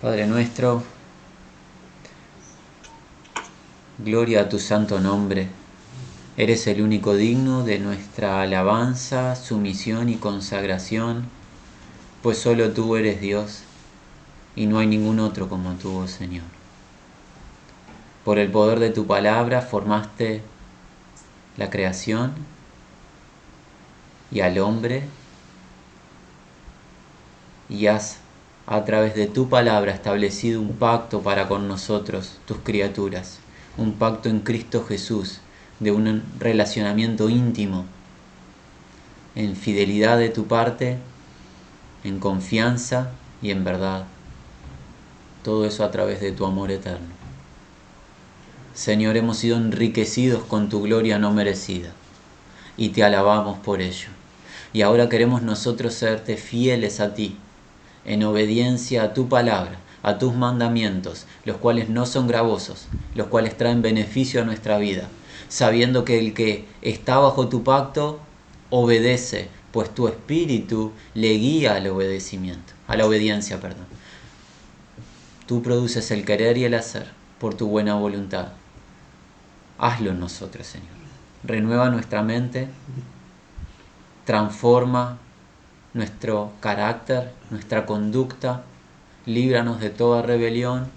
Padre nuestro, gloria a tu santo nombre. Eres el único digno de nuestra alabanza, sumisión y consagración, pues solo tú eres Dios y no hay ningún otro como tú, oh Señor. Por el poder de tu palabra formaste la creación y al hombre y has a través de tu palabra establecido un pacto para con nosotros, tus criaturas, un pacto en Cristo Jesús, de un relacionamiento íntimo, en fidelidad de tu parte, en confianza y en verdad. Todo eso a través de tu amor eterno. Señor, hemos sido enriquecidos con tu gloria no merecida y te alabamos por ello. Y ahora queremos nosotros serte fieles a ti en obediencia a tu palabra, a tus mandamientos, los cuales no son gravosos, los cuales traen beneficio a nuestra vida, sabiendo que el que está bajo tu pacto obedece, pues tu espíritu le guía al obedecimiento, a la obediencia, perdón. Tú produces el querer y el hacer por tu buena voluntad. Hazlo en nosotros, Señor. Renueva nuestra mente, transforma nuestro carácter, nuestra conducta, líbranos de toda rebelión,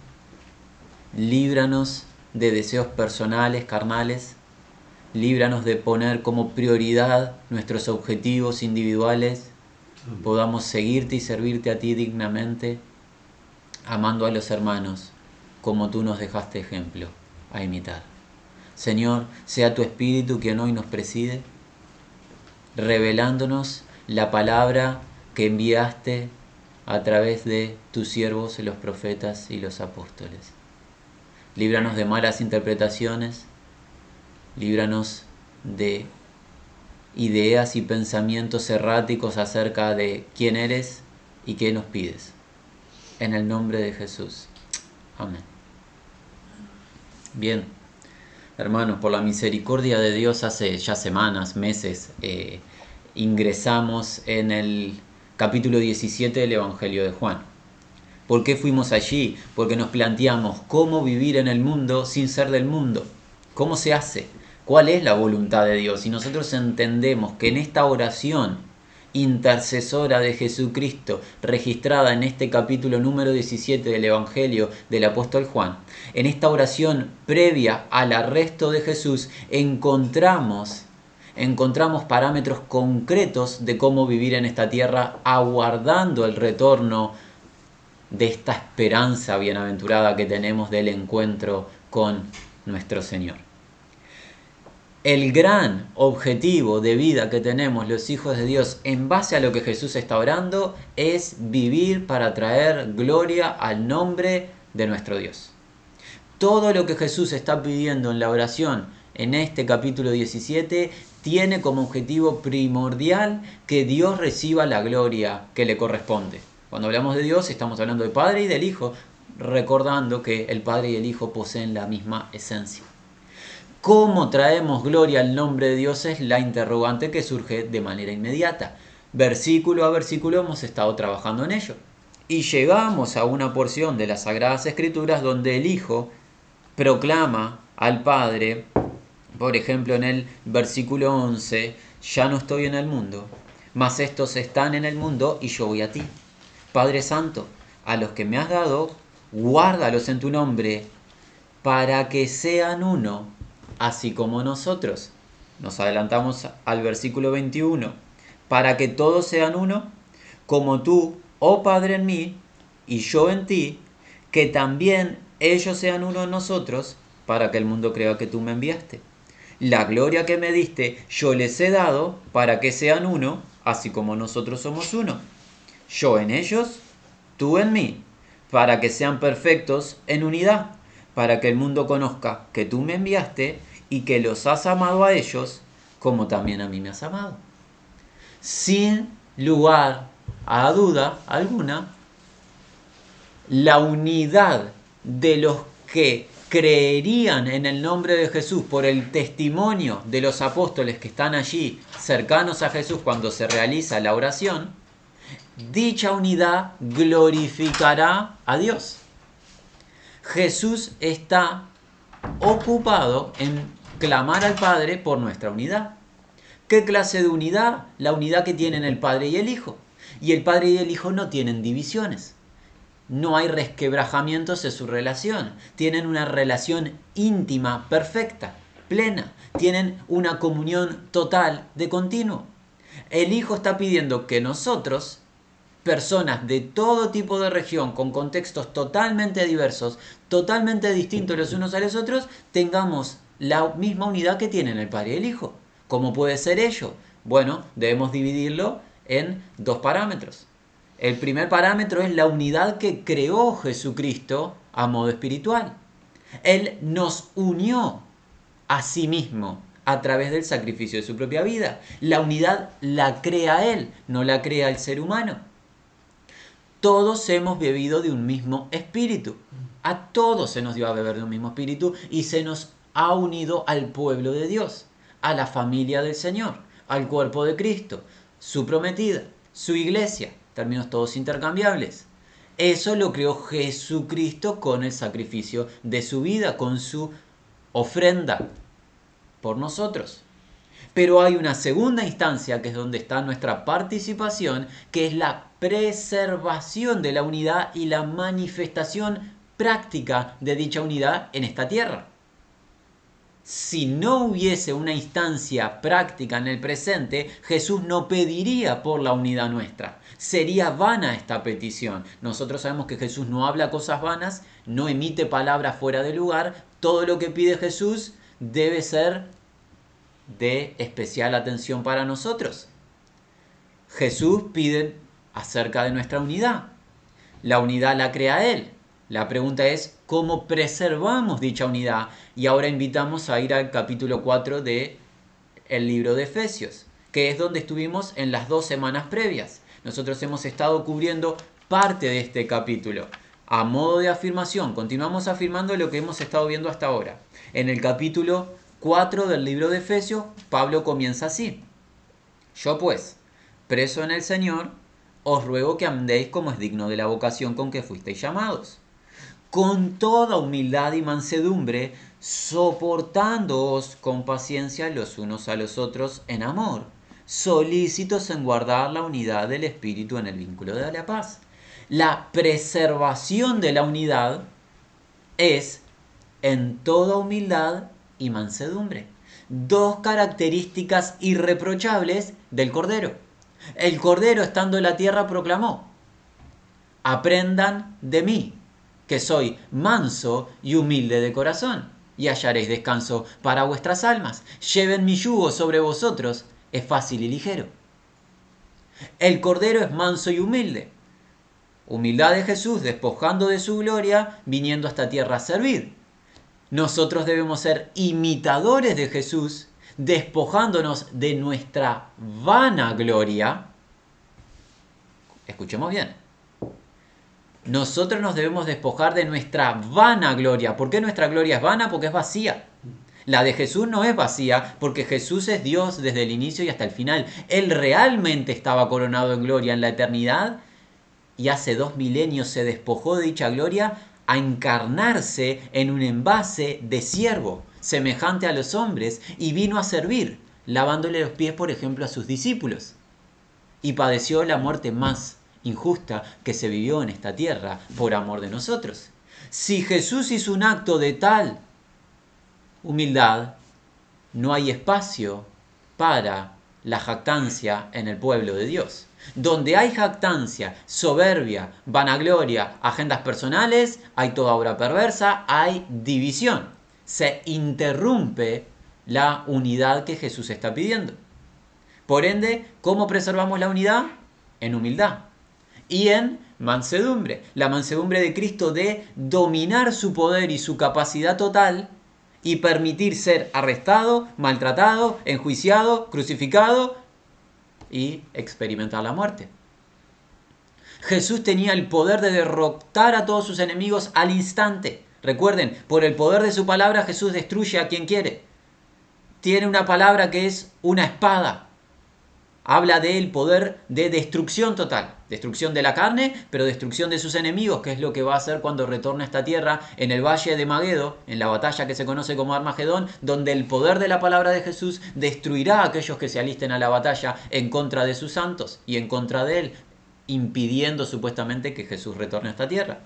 líbranos de deseos personales, carnales, líbranos de poner como prioridad nuestros objetivos individuales, podamos seguirte y servirte a ti dignamente, amando a los hermanos como tú nos dejaste ejemplo a imitar. Señor, sea tu Espíritu quien hoy nos preside, revelándonos la palabra que enviaste a través de tus siervos, los profetas y los apóstoles. Líbranos de malas interpretaciones, líbranos de ideas y pensamientos erráticos acerca de quién eres y qué nos pides. En el nombre de Jesús. Amén. Bien, hermanos, por la misericordia de Dios hace ya semanas, meses, eh, ingresamos en el capítulo 17 del Evangelio de Juan. ¿Por qué fuimos allí? Porque nos planteamos cómo vivir en el mundo sin ser del mundo. ¿Cómo se hace? ¿Cuál es la voluntad de Dios? Y nosotros entendemos que en esta oración intercesora de Jesucristo, registrada en este capítulo número 17 del Evangelio del apóstol Juan, en esta oración previa al arresto de Jesús, encontramos encontramos parámetros concretos de cómo vivir en esta tierra aguardando el retorno de esta esperanza bienaventurada que tenemos del encuentro con nuestro Señor. El gran objetivo de vida que tenemos los hijos de Dios en base a lo que Jesús está orando es vivir para traer gloria al nombre de nuestro Dios. Todo lo que Jesús está pidiendo en la oración en este capítulo 17 tiene como objetivo primordial que Dios reciba la gloria que le corresponde. Cuando hablamos de Dios estamos hablando del Padre y del Hijo, recordando que el Padre y el Hijo poseen la misma esencia. ¿Cómo traemos gloria al nombre de Dios? Es la interrogante que surge de manera inmediata. Versículo a versículo hemos estado trabajando en ello. Y llegamos a una porción de las Sagradas Escrituras donde el Hijo proclama al Padre por ejemplo, en el versículo 11, ya no estoy en el mundo, mas estos están en el mundo y yo voy a ti. Padre Santo, a los que me has dado, guárdalos en tu nombre, para que sean uno, así como nosotros. Nos adelantamos al versículo 21, para que todos sean uno, como tú, oh Padre en mí, y yo en ti, que también ellos sean uno en nosotros, para que el mundo crea que tú me enviaste. La gloria que me diste yo les he dado para que sean uno, así como nosotros somos uno. Yo en ellos, tú en mí, para que sean perfectos en unidad, para que el mundo conozca que tú me enviaste y que los has amado a ellos como también a mí me has amado. Sin lugar a duda alguna, la unidad de los que creerían en el nombre de Jesús por el testimonio de los apóstoles que están allí cercanos a Jesús cuando se realiza la oración, dicha unidad glorificará a Dios. Jesús está ocupado en clamar al Padre por nuestra unidad. ¿Qué clase de unidad? La unidad que tienen el Padre y el Hijo. Y el Padre y el Hijo no tienen divisiones. No hay resquebrajamientos en su relación. Tienen una relación íntima, perfecta, plena. Tienen una comunión total de continuo. El Hijo está pidiendo que nosotros, personas de todo tipo de región, con contextos totalmente diversos, totalmente distintos los unos a los otros, tengamos la misma unidad que tienen el Padre y el Hijo. ¿Cómo puede ser ello? Bueno, debemos dividirlo en dos parámetros. El primer parámetro es la unidad que creó Jesucristo a modo espiritual. Él nos unió a sí mismo a través del sacrificio de su propia vida. La unidad la crea Él, no la crea el ser humano. Todos hemos bebido de un mismo espíritu. A todos se nos dio a beber de un mismo espíritu y se nos ha unido al pueblo de Dios, a la familia del Señor, al cuerpo de Cristo, su prometida, su iglesia, términos todos intercambiables. Eso lo creó Jesucristo con el sacrificio de su vida, con su ofrenda por nosotros. Pero hay una segunda instancia que es donde está nuestra participación, que es la preservación de la unidad y la manifestación práctica de dicha unidad en esta tierra si no hubiese una instancia práctica en el presente, Jesús no pediría por la unidad nuestra. Sería vana esta petición. Nosotros sabemos que Jesús no habla cosas vanas, no emite palabras fuera de lugar. Todo lo que pide Jesús debe ser de especial atención para nosotros. Jesús pide acerca de nuestra unidad. La unidad la crea Él. La pregunta es, ¿cómo preservamos dicha unidad? Y ahora invitamos a ir al capítulo 4 de el libro de Efesios, que es donde estuvimos en las dos semanas previas. Nosotros hemos estado cubriendo parte de este capítulo. A modo de afirmación, continuamos afirmando lo que hemos estado viendo hasta ahora. En el capítulo 4 del libro de Efesios, Pablo comienza así. Yo pues, preso en el Señor, os ruego que andéis como es digno de la vocación con que fuisteis llamados con toda humildad y mansedumbre, soportándoos con paciencia los unos a los otros en amor, solícitos en guardar la unidad del Espíritu en el vínculo de la paz. La preservación de la unidad es en toda humildad y mansedumbre. Dos características irreprochables del Cordero. El Cordero estando en la tierra proclamó, aprendan de mí, que soy manso y humilde de corazón, y hallaréis descanso para vuestras almas. Lleven mi yugo sobre vosotros, es fácil y ligero. El Cordero es manso y humilde. Humildad de Jesús, despojando de su gloria, viniendo a esta tierra a servir. Nosotros debemos ser imitadores de Jesús, despojándonos de nuestra vana gloria. Escuchemos bien nosotros nos debemos despojar de nuestra vana gloria. ¿Por qué nuestra gloria es vana? Porque es vacía. La de Jesús no es vacía porque Jesús es Dios desde el inicio y hasta el final. Él realmente estaba coronado en gloria en la eternidad y hace dos milenios se despojó de dicha gloria a encarnarse en un envase de siervo, semejante a los hombres, y vino a servir, lavándole los pies, por ejemplo, a sus discípulos. Y padeció la muerte más injusta que se vivió en esta tierra por amor de nosotros. Si Jesús hizo un acto de tal humildad, no hay espacio para la jactancia en el pueblo de Dios. Donde hay jactancia, soberbia, vanagloria, agendas personales, hay toda obra perversa, hay división. Se interrumpe la unidad que Jesús está pidiendo. Por ende, ¿cómo preservamos la unidad? En humildad y en mansedumbre. La mansedumbre de Cristo de dominar su poder y su capacidad total y permitir ser arrestado, maltratado, enjuiciado, crucificado y experimentar la muerte. Jesús tenía el poder de derrotar a todos sus enemigos al instante. Recuerden, por el poder de su palabra Jesús destruye a quien quiere. Tiene una palabra que es una espada habla del poder de destrucción total, destrucción de la carne, pero destrucción de sus enemigos, que es lo que va a hacer cuando retorne a esta tierra en el valle de Maguedo, en la batalla que se conoce como Armagedón, donde el poder de la palabra de Jesús destruirá a aquellos que se alisten a la batalla en contra de sus santos y en contra de él, impidiendo supuestamente que Jesús retorne a esta tierra.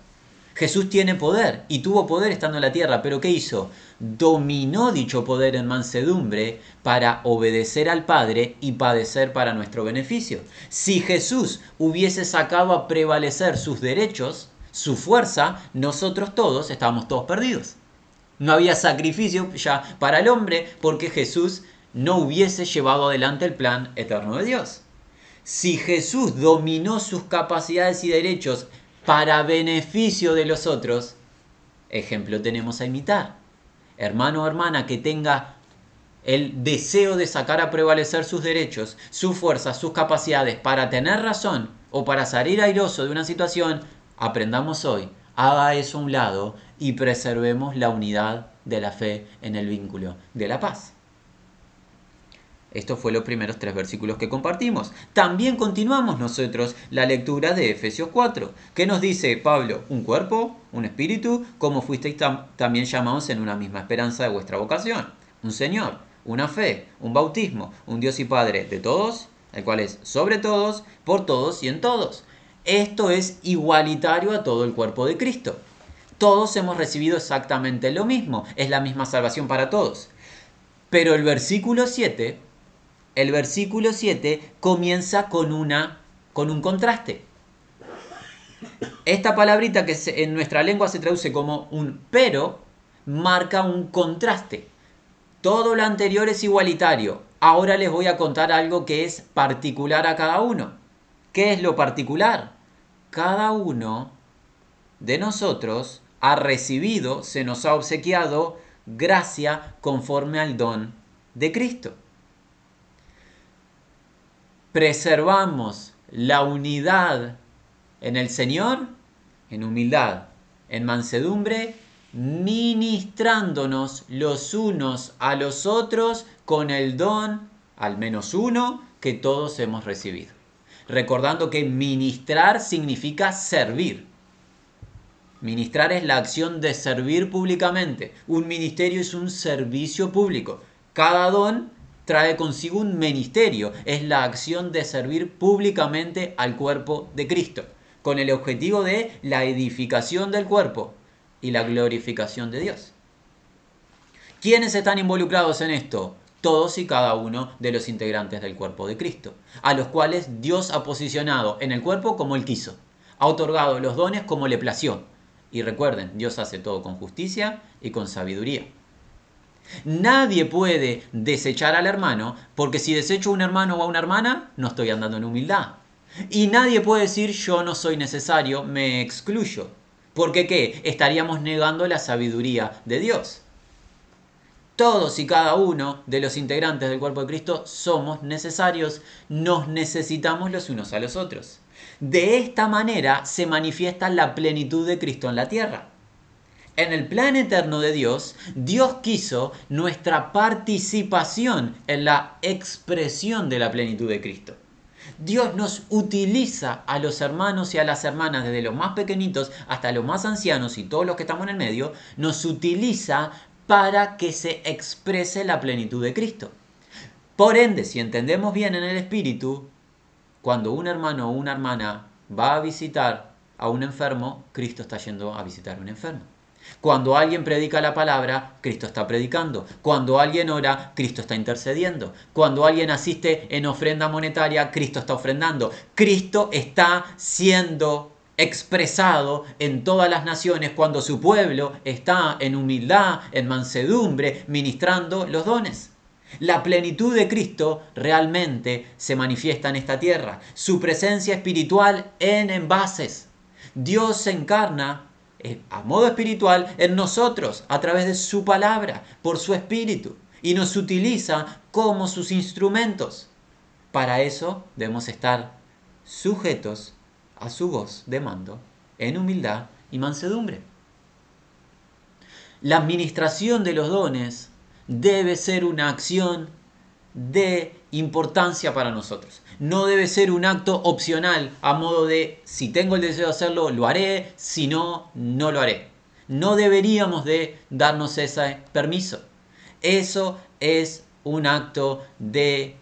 Jesús tiene poder y tuvo poder estando en la tierra, pero ¿qué hizo? Dominó dicho poder en mansedumbre para obedecer al Padre y padecer para nuestro beneficio. Si Jesús hubiese sacado a prevalecer sus derechos, su fuerza, nosotros todos estábamos todos perdidos. No había sacrificio ya para el hombre porque Jesús no hubiese llevado adelante el plan eterno de Dios. Si Jesús dominó sus capacidades y derechos para beneficio de los otros, ejemplo tenemos a imitar. Hermano o hermana que tenga el deseo de sacar a prevalecer sus derechos, sus fuerzas, sus capacidades para tener razón o para salir airoso de una situación, aprendamos hoy, haga eso a un lado y preservemos la unidad de la fe en el vínculo de la paz. Estos fueron los primeros tres versículos que compartimos. También continuamos nosotros la lectura de Efesios 4, que nos dice Pablo, un cuerpo, un espíritu, como fuisteis también llamados en una misma esperanza de vuestra vocación. Un Señor, una fe, un bautismo, un Dios y Padre de todos, el cual es sobre todos, por todos y en todos. Esto es igualitario a todo el cuerpo de Cristo. Todos hemos recibido exactamente lo mismo, es la misma salvación para todos. Pero el versículo 7 el versículo 7 comienza con, una, con un contraste. Esta palabrita que en nuestra lengua se traduce como un pero, marca un contraste. Todo lo anterior es igualitario. Ahora les voy a contar algo que es particular a cada uno. ¿Qué es lo particular? Cada uno de nosotros ha recibido, se nos ha obsequiado gracia conforme al don de Cristo preservamos la unidad en el Señor, en humildad, en mansedumbre, ministrándonos los unos a los otros con el don, al menos uno, que todos hemos recibido. Recordando que ministrar significa servir. Ministrar es la acción de servir públicamente. Un ministerio es un servicio público. Cada don trae consigo un ministerio, es la acción de servir públicamente al cuerpo de Cristo, con el objetivo de la edificación del cuerpo y la glorificación de Dios. ¿Quiénes están involucrados en esto? Todos y cada uno de los integrantes del cuerpo de Cristo, a los cuales Dios ha posicionado en el cuerpo como Él quiso, ha otorgado los dones como le plació. Y recuerden, Dios hace todo con justicia y con sabiduría. Nadie puede desechar al hermano, porque si desecho a un hermano o a una hermana, no estoy andando en humildad. Y nadie puede decir yo no soy necesario, me excluyo. Porque qué? Estaríamos negando la sabiduría de Dios. Todos y cada uno de los integrantes del cuerpo de Cristo somos necesarios, nos necesitamos los unos a los otros. De esta manera se manifiesta la plenitud de Cristo en la tierra en el plan eterno de Dios, Dios quiso nuestra participación en la expresión de la plenitud de Cristo. Dios nos utiliza a los hermanos y a las hermanas, desde los más pequeñitos hasta los más ancianos y todos los que estamos en el medio, nos utiliza para que se exprese la plenitud de Cristo. Por ende, si entendemos bien en el Espíritu, cuando un hermano o una hermana va a visitar a un enfermo, Cristo está yendo a visitar a un enfermo. Cuando alguien predica la palabra, Cristo está predicando. Cuando alguien ora, Cristo está intercediendo. Cuando alguien asiste en ofrenda monetaria, Cristo está ofrendando. Cristo está siendo expresado en todas las naciones cuando su pueblo está en humildad, en mansedumbre, ministrando los dones. La plenitud de Cristo realmente se manifiesta en esta tierra. Su presencia espiritual en envases. Dios se encarna a modo espiritual en nosotros a través de su palabra, por su espíritu, y nos utiliza como sus instrumentos. Para eso debemos estar sujetos a su voz de mando en humildad y mansedumbre. La administración de los dones debe ser una acción de importancia para nosotros. No debe ser un acto opcional a modo de si tengo el deseo de hacerlo, lo haré, si no, no lo haré. No deberíamos de darnos ese permiso. Eso es un acto de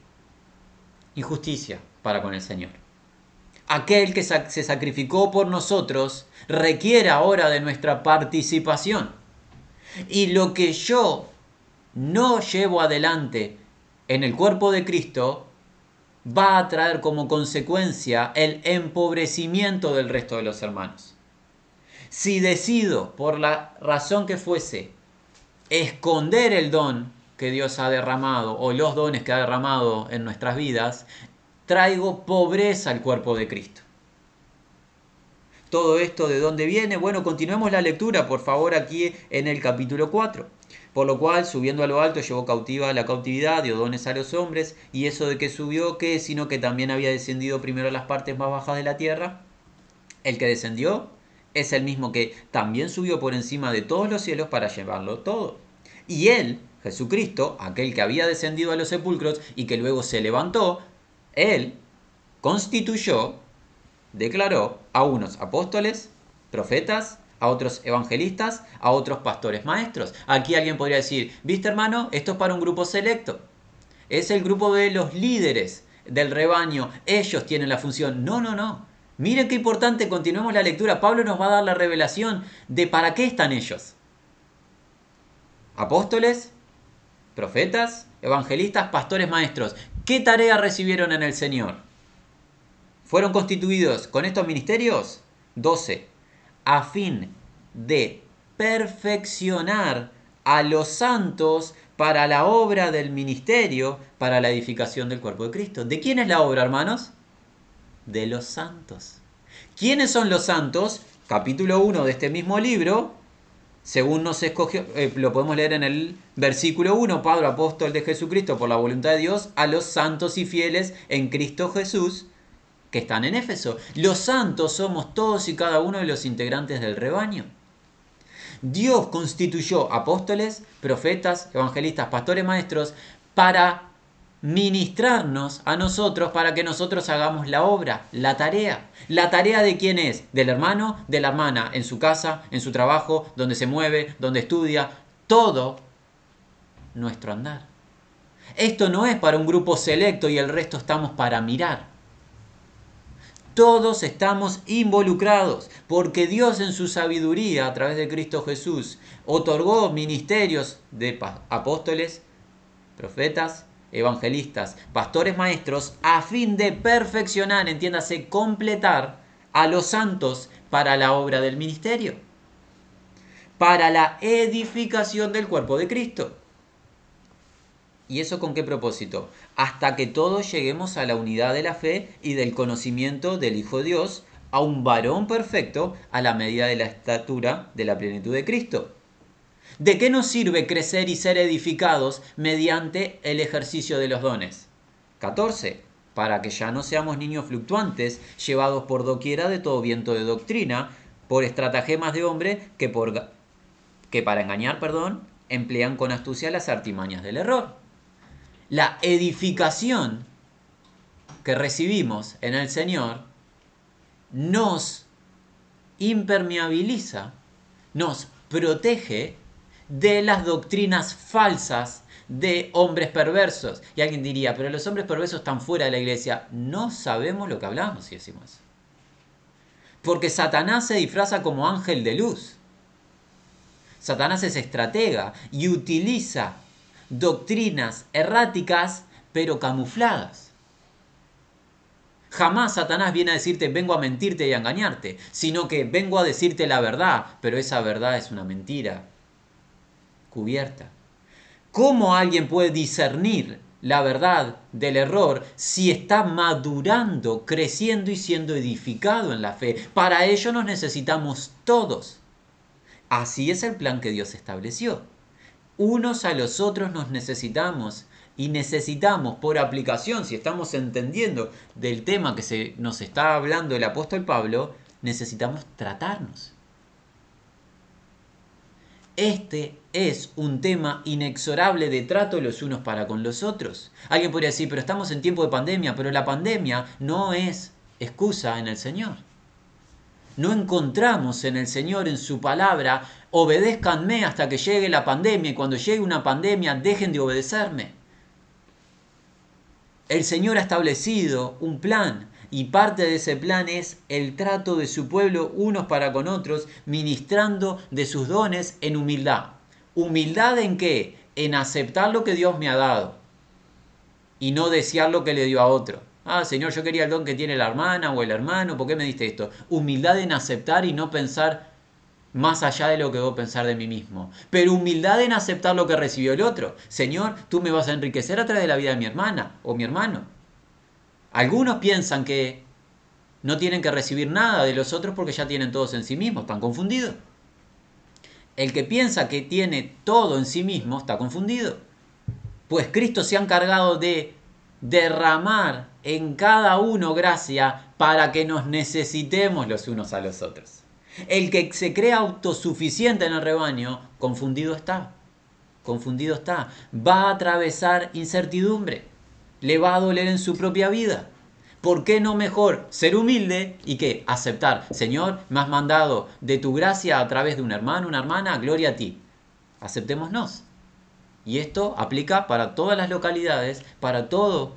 injusticia para con el Señor. Aquel que se sacrificó por nosotros requiere ahora de nuestra participación. Y lo que yo no llevo adelante en el cuerpo de Cristo va a traer como consecuencia el empobrecimiento del resto de los hermanos. Si decido, por la razón que fuese, esconder el don que Dios ha derramado o los dones que ha derramado en nuestras vidas, traigo pobreza al cuerpo de Cristo. Todo esto de dónde viene? Bueno, continuemos la lectura, por favor, aquí en el capítulo 4. Por lo cual, subiendo a lo alto, llevó cautiva la cautividad, dio dones a los hombres, y eso de que subió, ¿qué? Sino que también había descendido primero a las partes más bajas de la tierra. El que descendió es el mismo que también subió por encima de todos los cielos para llevarlo todo. Y él, Jesucristo, aquel que había descendido a los sepulcros y que luego se levantó, él constituyó, declaró a unos apóstoles, profetas, a otros evangelistas, a otros pastores maestros. Aquí alguien podría decir, viste hermano, esto es para un grupo selecto. Es el grupo de los líderes del rebaño. Ellos tienen la función. No, no, no. Miren qué importante, continuemos la lectura. Pablo nos va a dar la revelación de para qué están ellos. Apóstoles, profetas, evangelistas, pastores maestros. ¿Qué tarea recibieron en el Señor? ¿Fueron constituidos con estos ministerios? 12 a fin de perfeccionar a los santos para la obra del ministerio, para la edificación del cuerpo de Cristo. ¿De quién es la obra, hermanos? De los santos. ¿Quiénes son los santos? Capítulo 1 de este mismo libro, según nos escogió, eh, lo podemos leer en el versículo 1, Padre apóstol de Jesucristo por la voluntad de Dios, a los santos y fieles en Cristo Jesús, que están en Éfeso. Los santos somos todos y cada uno de los integrantes del rebaño. Dios constituyó apóstoles, profetas, evangelistas, pastores, maestros para ministrarnos a nosotros para que nosotros hagamos la obra, la tarea. ¿La tarea de quién es? Del hermano, de la hermana, en su casa, en su trabajo, donde se mueve, donde estudia, todo nuestro andar. Esto no es para un grupo selecto y el resto estamos para mirar. Todos estamos involucrados porque Dios en su sabiduría a través de Cristo Jesús otorgó ministerios de apóstoles, profetas, evangelistas, pastores maestros a fin de perfeccionar, entiéndase, completar a los santos para la obra del ministerio, para la edificación del cuerpo de Cristo. ¿Y eso con qué propósito? Hasta que todos lleguemos a la unidad de la fe y del conocimiento del Hijo de Dios, a un varón perfecto a la medida de la estatura de la plenitud de Cristo. ¿De qué nos sirve crecer y ser edificados mediante el ejercicio de los dones? 14. Para que ya no seamos niños fluctuantes, llevados por doquiera de todo viento de doctrina, por estratagemas de hombre que, por, que para engañar, perdón, emplean con astucia las artimañas del error la edificación que recibimos en el Señor nos impermeabiliza, nos protege de las doctrinas falsas de hombres perversos. Y alguien diría, pero los hombres perversos están fuera de la iglesia. No sabemos lo que hablamos si decimos. Porque Satanás se disfraza como ángel de luz. Satanás es estratega y utiliza doctrinas erráticas pero camufladas. Jamás Satanás viene a decirte vengo a mentirte y a engañarte, sino que vengo a decirte la verdad, pero esa verdad es una mentira cubierta. ¿Cómo alguien puede discernir la verdad del error si está madurando, creciendo y siendo edificado en la fe? Para ello nos necesitamos todos. Así es el plan que Dios estableció unos a los otros nos necesitamos y necesitamos por aplicación, si estamos entendiendo del tema que se, nos está hablando el apóstol Pablo, necesitamos tratarnos. Este es un tema inexorable de trato los unos para con los otros. Alguien podría decir, pero estamos en tiempo de pandemia, pero la pandemia no es excusa en el Señor. No encontramos en el Señor, en su palabra, obedézcanme hasta que llegue la pandemia y cuando llegue una pandemia dejen de obedecerme. El Señor ha establecido un plan y parte de ese plan es el trato de su pueblo unos para con otros, ministrando de sus dones en humildad. ¿Humildad en qué? En aceptar lo que Dios me ha dado y no desear lo que le dio a otro. Ah, Señor, yo quería el don que tiene la hermana o el hermano, ¿por qué me diste esto? Humildad en aceptar y no pensar más allá de lo que debo pensar de mí mismo. Pero humildad en aceptar lo que recibió el otro. Señor, tú me vas a enriquecer a través de la vida de mi hermana o mi hermano. Algunos piensan que no tienen que recibir nada de los otros porque ya tienen todos en sí mismos, están confundidos. El que piensa que tiene todo en sí mismo está confundido. Pues Cristo se ha encargado de derramar en cada uno gracia para que nos necesitemos los unos a los otros. El que se cree autosuficiente en el rebaño, confundido está. Confundido está. Va a atravesar incertidumbre. Le va a doler en su propia vida. ¿Por qué no mejor ser humilde y qué? Aceptar. Señor, me has mandado de tu gracia a través de un hermano, una hermana, gloria a ti. Aceptémonos. Y esto aplica para todas las localidades, para todo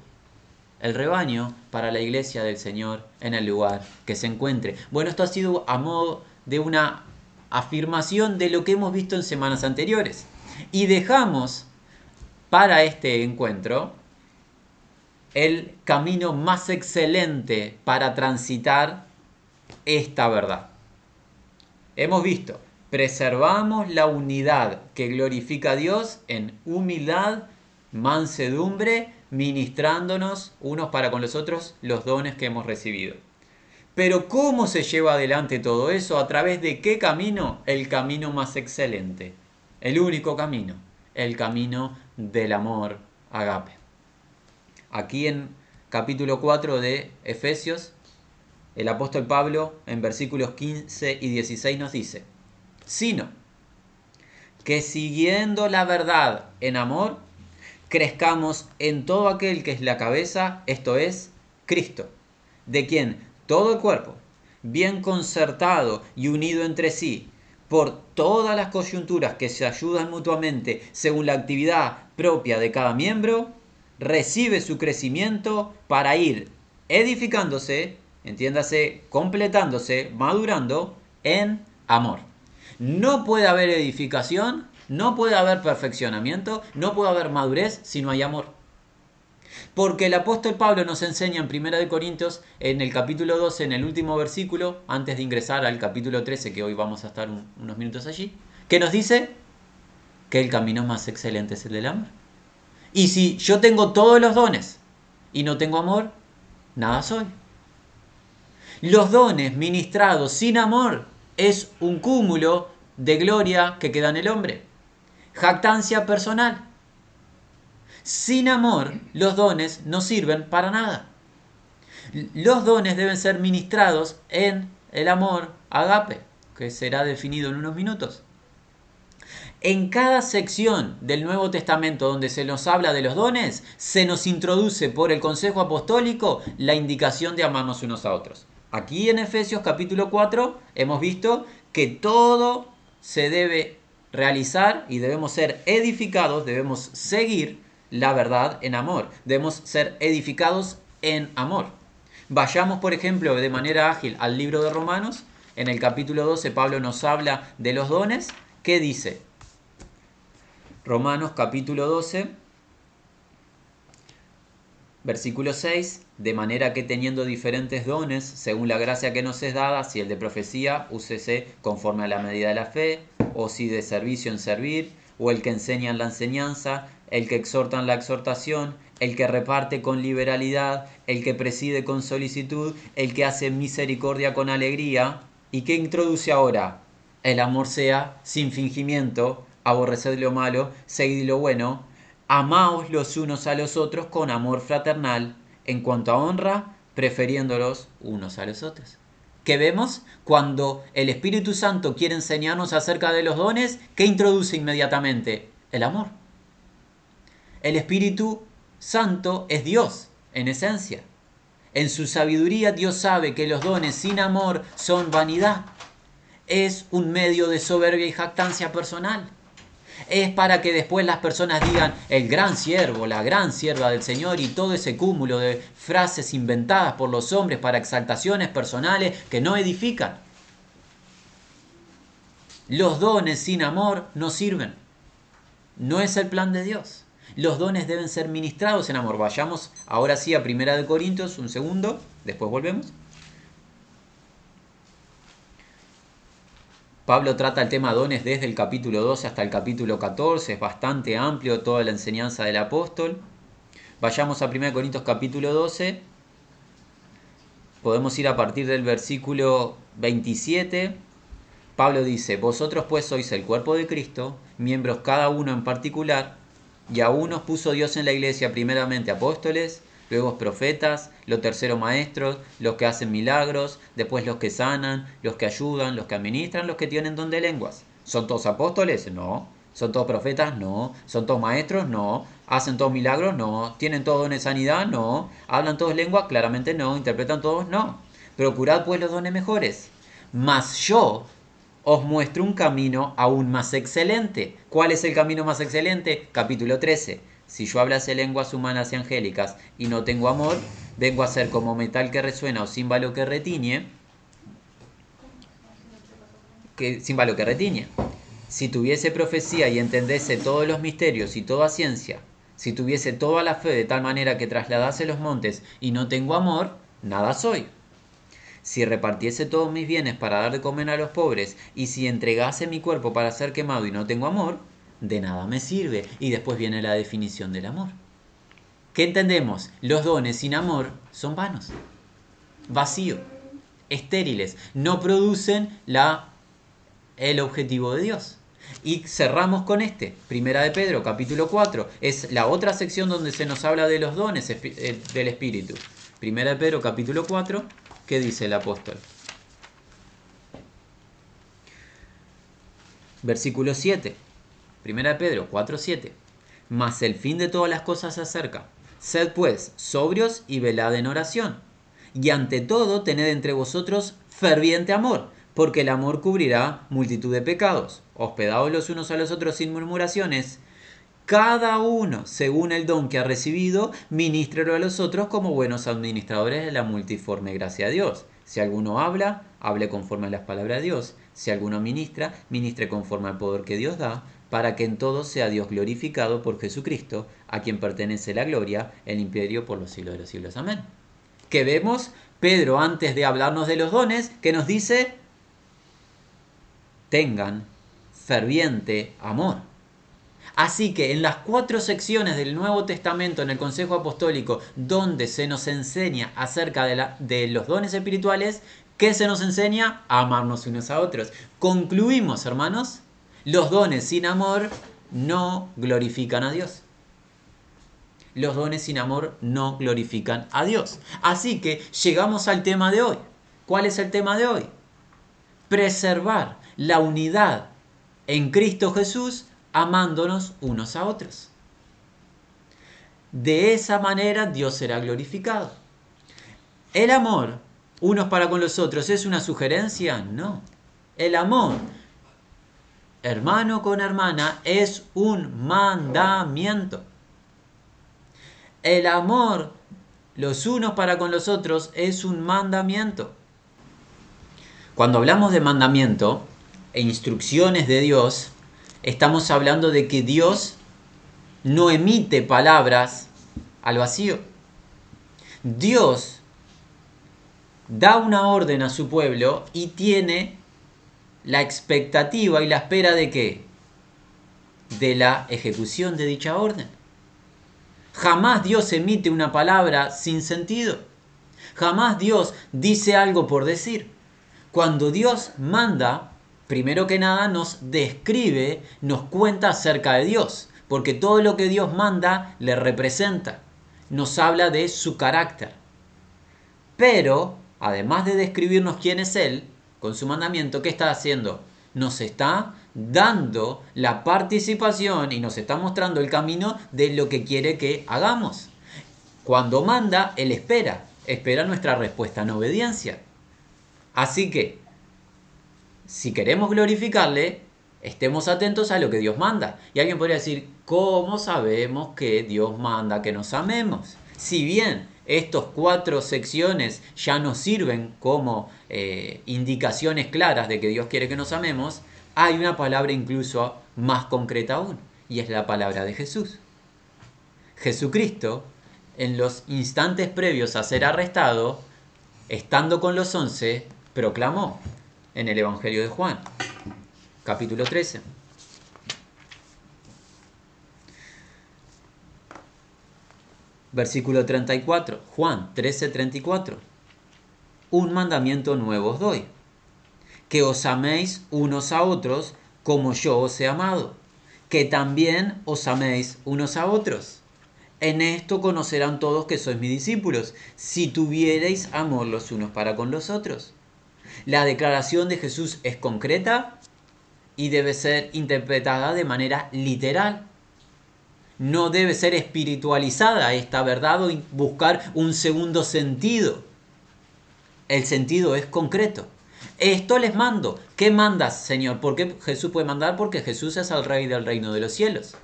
el rebaño, para la iglesia del Señor en el lugar que se encuentre. Bueno, esto ha sido a modo de una afirmación de lo que hemos visto en semanas anteriores. Y dejamos para este encuentro el camino más excelente para transitar esta verdad. Hemos visto preservamos la unidad que glorifica a Dios en humildad, mansedumbre, ministrándonos unos para con los otros los dones que hemos recibido. Pero ¿cómo se lleva adelante todo eso? ¿A través de qué camino? El camino más excelente, el único camino, el camino del amor agape. Aquí en capítulo 4 de Efesios, el apóstol Pablo en versículos 15 y 16 nos dice, sino que siguiendo la verdad en amor, crezcamos en todo aquel que es la cabeza, esto es, Cristo, de quien todo el cuerpo, bien concertado y unido entre sí, por todas las coyunturas que se ayudan mutuamente según la actividad propia de cada miembro, recibe su crecimiento para ir edificándose, entiéndase, completándose, madurando en amor. No puede haber edificación, no puede haber perfeccionamiento, no puede haber madurez si no hay amor. Porque el apóstol Pablo nos enseña en 1 Corintios, en el capítulo 12, en el último versículo, antes de ingresar al capítulo 13, que hoy vamos a estar unos minutos allí, que nos dice que el camino más excelente es el del amor. Y si yo tengo todos los dones y no tengo amor, nada soy. Los dones ministrados sin amor es un cúmulo de gloria que queda en el hombre. Jactancia personal. Sin amor, los dones no sirven para nada. Los dones deben ser ministrados en el amor agape, que será definido en unos minutos. En cada sección del Nuevo Testamento donde se nos habla de los dones, se nos introduce por el Consejo Apostólico la indicación de amarnos unos a otros. Aquí en Efesios capítulo 4 hemos visto que todo se debe realizar y debemos ser edificados, debemos seguir la verdad en amor, debemos ser edificados en amor. Vayamos, por ejemplo, de manera ágil al libro de Romanos. En el capítulo 12 Pablo nos habla de los dones. ¿Qué dice? Romanos capítulo 12 Versículo 6, de manera que teniendo diferentes dones, según la gracia que nos es dada, si el de profecía, úsese conforme a la medida de la fe, o si de servicio en servir, o el que enseña en la enseñanza, el que exhorta en la exhortación, el que reparte con liberalidad, el que preside con solicitud, el que hace misericordia con alegría. ¿Y qué introduce ahora? El amor sea sin fingimiento, aborreced lo malo, seguid lo bueno, Amaos los unos a los otros con amor fraternal, en cuanto a honra, prefiriéndolos unos a los otros. ¿Qué vemos? Cuando el Espíritu Santo quiere enseñarnos acerca de los dones, ¿qué introduce inmediatamente? El amor. El Espíritu Santo es Dios, en esencia. En su sabiduría Dios sabe que los dones sin amor son vanidad. Es un medio de soberbia y jactancia personal es para que después las personas digan el gran siervo, la gran sierva del Señor y todo ese cúmulo de frases inventadas por los hombres para exaltaciones personales que no edifican. Los dones sin amor no sirven. No es el plan de Dios. Los dones deben ser ministrados en amor. Vayamos ahora sí a Primera de Corintios, un segundo, después volvemos. Pablo trata el tema dones desde el capítulo 12 hasta el capítulo 14, es bastante amplio toda la enseñanza del apóstol. Vayamos a 1 Corintios capítulo 12. Podemos ir a partir del versículo 27. Pablo dice, vosotros pues sois el cuerpo de Cristo, miembros cada uno en particular, y a unos puso Dios en la iglesia primeramente apóstoles, luego profetas, los terceros maestros, los que hacen milagros, después los que sanan, los que ayudan, los que administran, los que tienen don de lenguas. ¿Son todos apóstoles? No. ¿Son todos profetas? No. ¿Son todos maestros? No. ¿Hacen todos milagros? No. ¿Tienen todos dones de sanidad? No. ¿Hablan todos lenguas? Claramente no. ¿Interpretan todos? No. Procurad pues los dones mejores. Mas yo os muestro un camino aún más excelente. ¿Cuál es el camino más excelente? Capítulo 13 si yo hablase lenguas humanas y angélicas y no tengo amor, vengo a ser como metal que resuena o címbalo que retiñe. Que, címbalo que retiñe. Si tuviese profecía y entendiese todos los misterios y toda ciencia, si tuviese toda la fe de tal manera que trasladase los montes y no tengo amor, nada soy. Si repartiese todos mis bienes para dar de comer a los pobres, y si entregase mi cuerpo para ser quemado y no tengo amor, de nada me sirve. Y después viene la definición del amor. ¿Qué entendemos? Los dones sin amor son vanos, vacíos, estériles, no producen la, el objetivo de Dios. Y cerramos con este, Primera de Pedro, capítulo 4. Es la otra sección donde se nos habla de los dones eh, del Espíritu. Primera de Pedro, capítulo 4, ¿qué dice el apóstol? Versículo 7. Primera de Pedro 4:7. Mas el fin de todas las cosas se acerca. Sed pues sobrios y velad en oración. Y ante todo tened entre vosotros ferviente amor, porque el amor cubrirá multitud de pecados. Hospedaos los unos a los otros sin murmuraciones. Cada uno, según el don que ha recibido, ministrelo a los otros como buenos administradores de la multiforme gracia de Dios. Si alguno habla, hable conforme a las palabras de Dios. Si alguno ministra, ministre conforme al poder que Dios da, para que en todo sea Dios glorificado por Jesucristo, a quien pertenece la gloria, el imperio por los siglos de los siglos. Amén. Que vemos Pedro antes de hablarnos de los dones, que nos dice, tengan ferviente amor. Así que en las cuatro secciones del Nuevo Testamento, en el Consejo Apostólico, donde se nos enseña acerca de, la, de los dones espirituales, ¿qué se nos enseña? Amarnos unos a otros. Concluimos, hermanos, los dones sin amor no glorifican a Dios. Los dones sin amor no glorifican a Dios. Así que llegamos al tema de hoy. ¿Cuál es el tema de hoy? Preservar la unidad en Cristo Jesús amándonos unos a otros. De esa manera Dios será glorificado. El amor unos para con los otros es una sugerencia? No. El amor hermano con hermana es un mandamiento. El amor los unos para con los otros es un mandamiento. Cuando hablamos de mandamiento e instrucciones de Dios, estamos hablando de que Dios no emite palabras al vacío. Dios da una orden a su pueblo y tiene la expectativa y la espera de qué? De la ejecución de dicha orden. Jamás Dios emite una palabra sin sentido. Jamás Dios dice algo por decir. Cuando Dios manda, primero que nada nos describe, nos cuenta acerca de Dios, porque todo lo que Dios manda le representa, nos habla de su carácter. Pero además de describirnos quién es Él, con su mandamiento, ¿qué está haciendo? Nos está dando la participación y nos está mostrando el camino de lo que quiere que hagamos. Cuando manda, Él espera, espera nuestra respuesta en obediencia. Así que, si queremos glorificarle, estemos atentos a lo que Dios manda. Y alguien podría decir, ¿cómo sabemos que Dios manda que nos amemos? Si bien estas cuatro secciones ya nos sirven como eh, indicaciones claras de que Dios quiere que nos amemos, hay una palabra incluso más concreta aún, y es la palabra de Jesús. Jesucristo, en los instantes previos a ser arrestado, estando con los once, proclamó en el Evangelio de Juan, capítulo 13. Versículo 34, Juan 13, 34. Un mandamiento nuevo os doy, que os améis unos a otros como yo os he amado, que también os améis unos a otros. En esto conocerán todos que sois mis discípulos, si tuviereis amor los unos para con los otros. La declaración de Jesús es concreta y debe ser interpretada de manera literal. No debe ser espiritualizada esta verdad o buscar un segundo sentido. El sentido es concreto. Esto les mando. ¿Qué mandas, Señor? ¿Por qué Jesús puede mandar? Porque Jesús es el rey del reino de los cielos.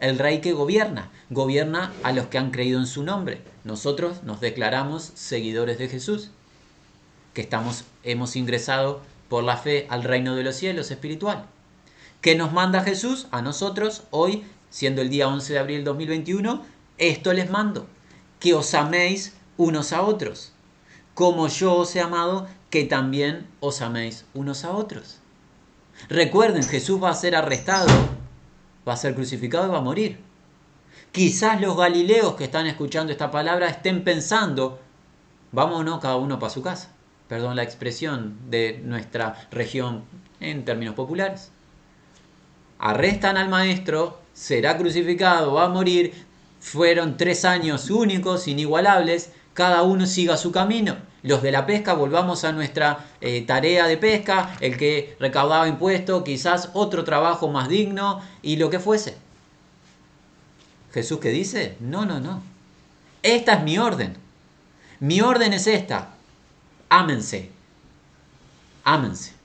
El rey que gobierna. Gobierna a los que han creído en su nombre. Nosotros nos declaramos seguidores de Jesús. Que estamos, hemos ingresado por la fe al reino de los cielos espiritual. ¿Qué nos manda Jesús? A nosotros hoy siendo el día 11 de abril 2021, esto les mando, que os améis unos a otros, como yo os he amado, que también os améis unos a otros. Recuerden, Jesús va a ser arrestado, va a ser crucificado y va a morir. Quizás los galileos que están escuchando esta palabra estén pensando, vámonos cada uno para su casa. Perdón la expresión de nuestra región en términos populares. Arrestan al maestro, será crucificado, va a morir. Fueron tres años únicos, inigualables, cada uno siga su camino. Los de la pesca, volvamos a nuestra eh, tarea de pesca, el que recaudaba impuestos, quizás otro trabajo más digno y lo que fuese. Jesús qué dice, no, no, no. Esta es mi orden. Mi orden es esta. Ámense. Ámense.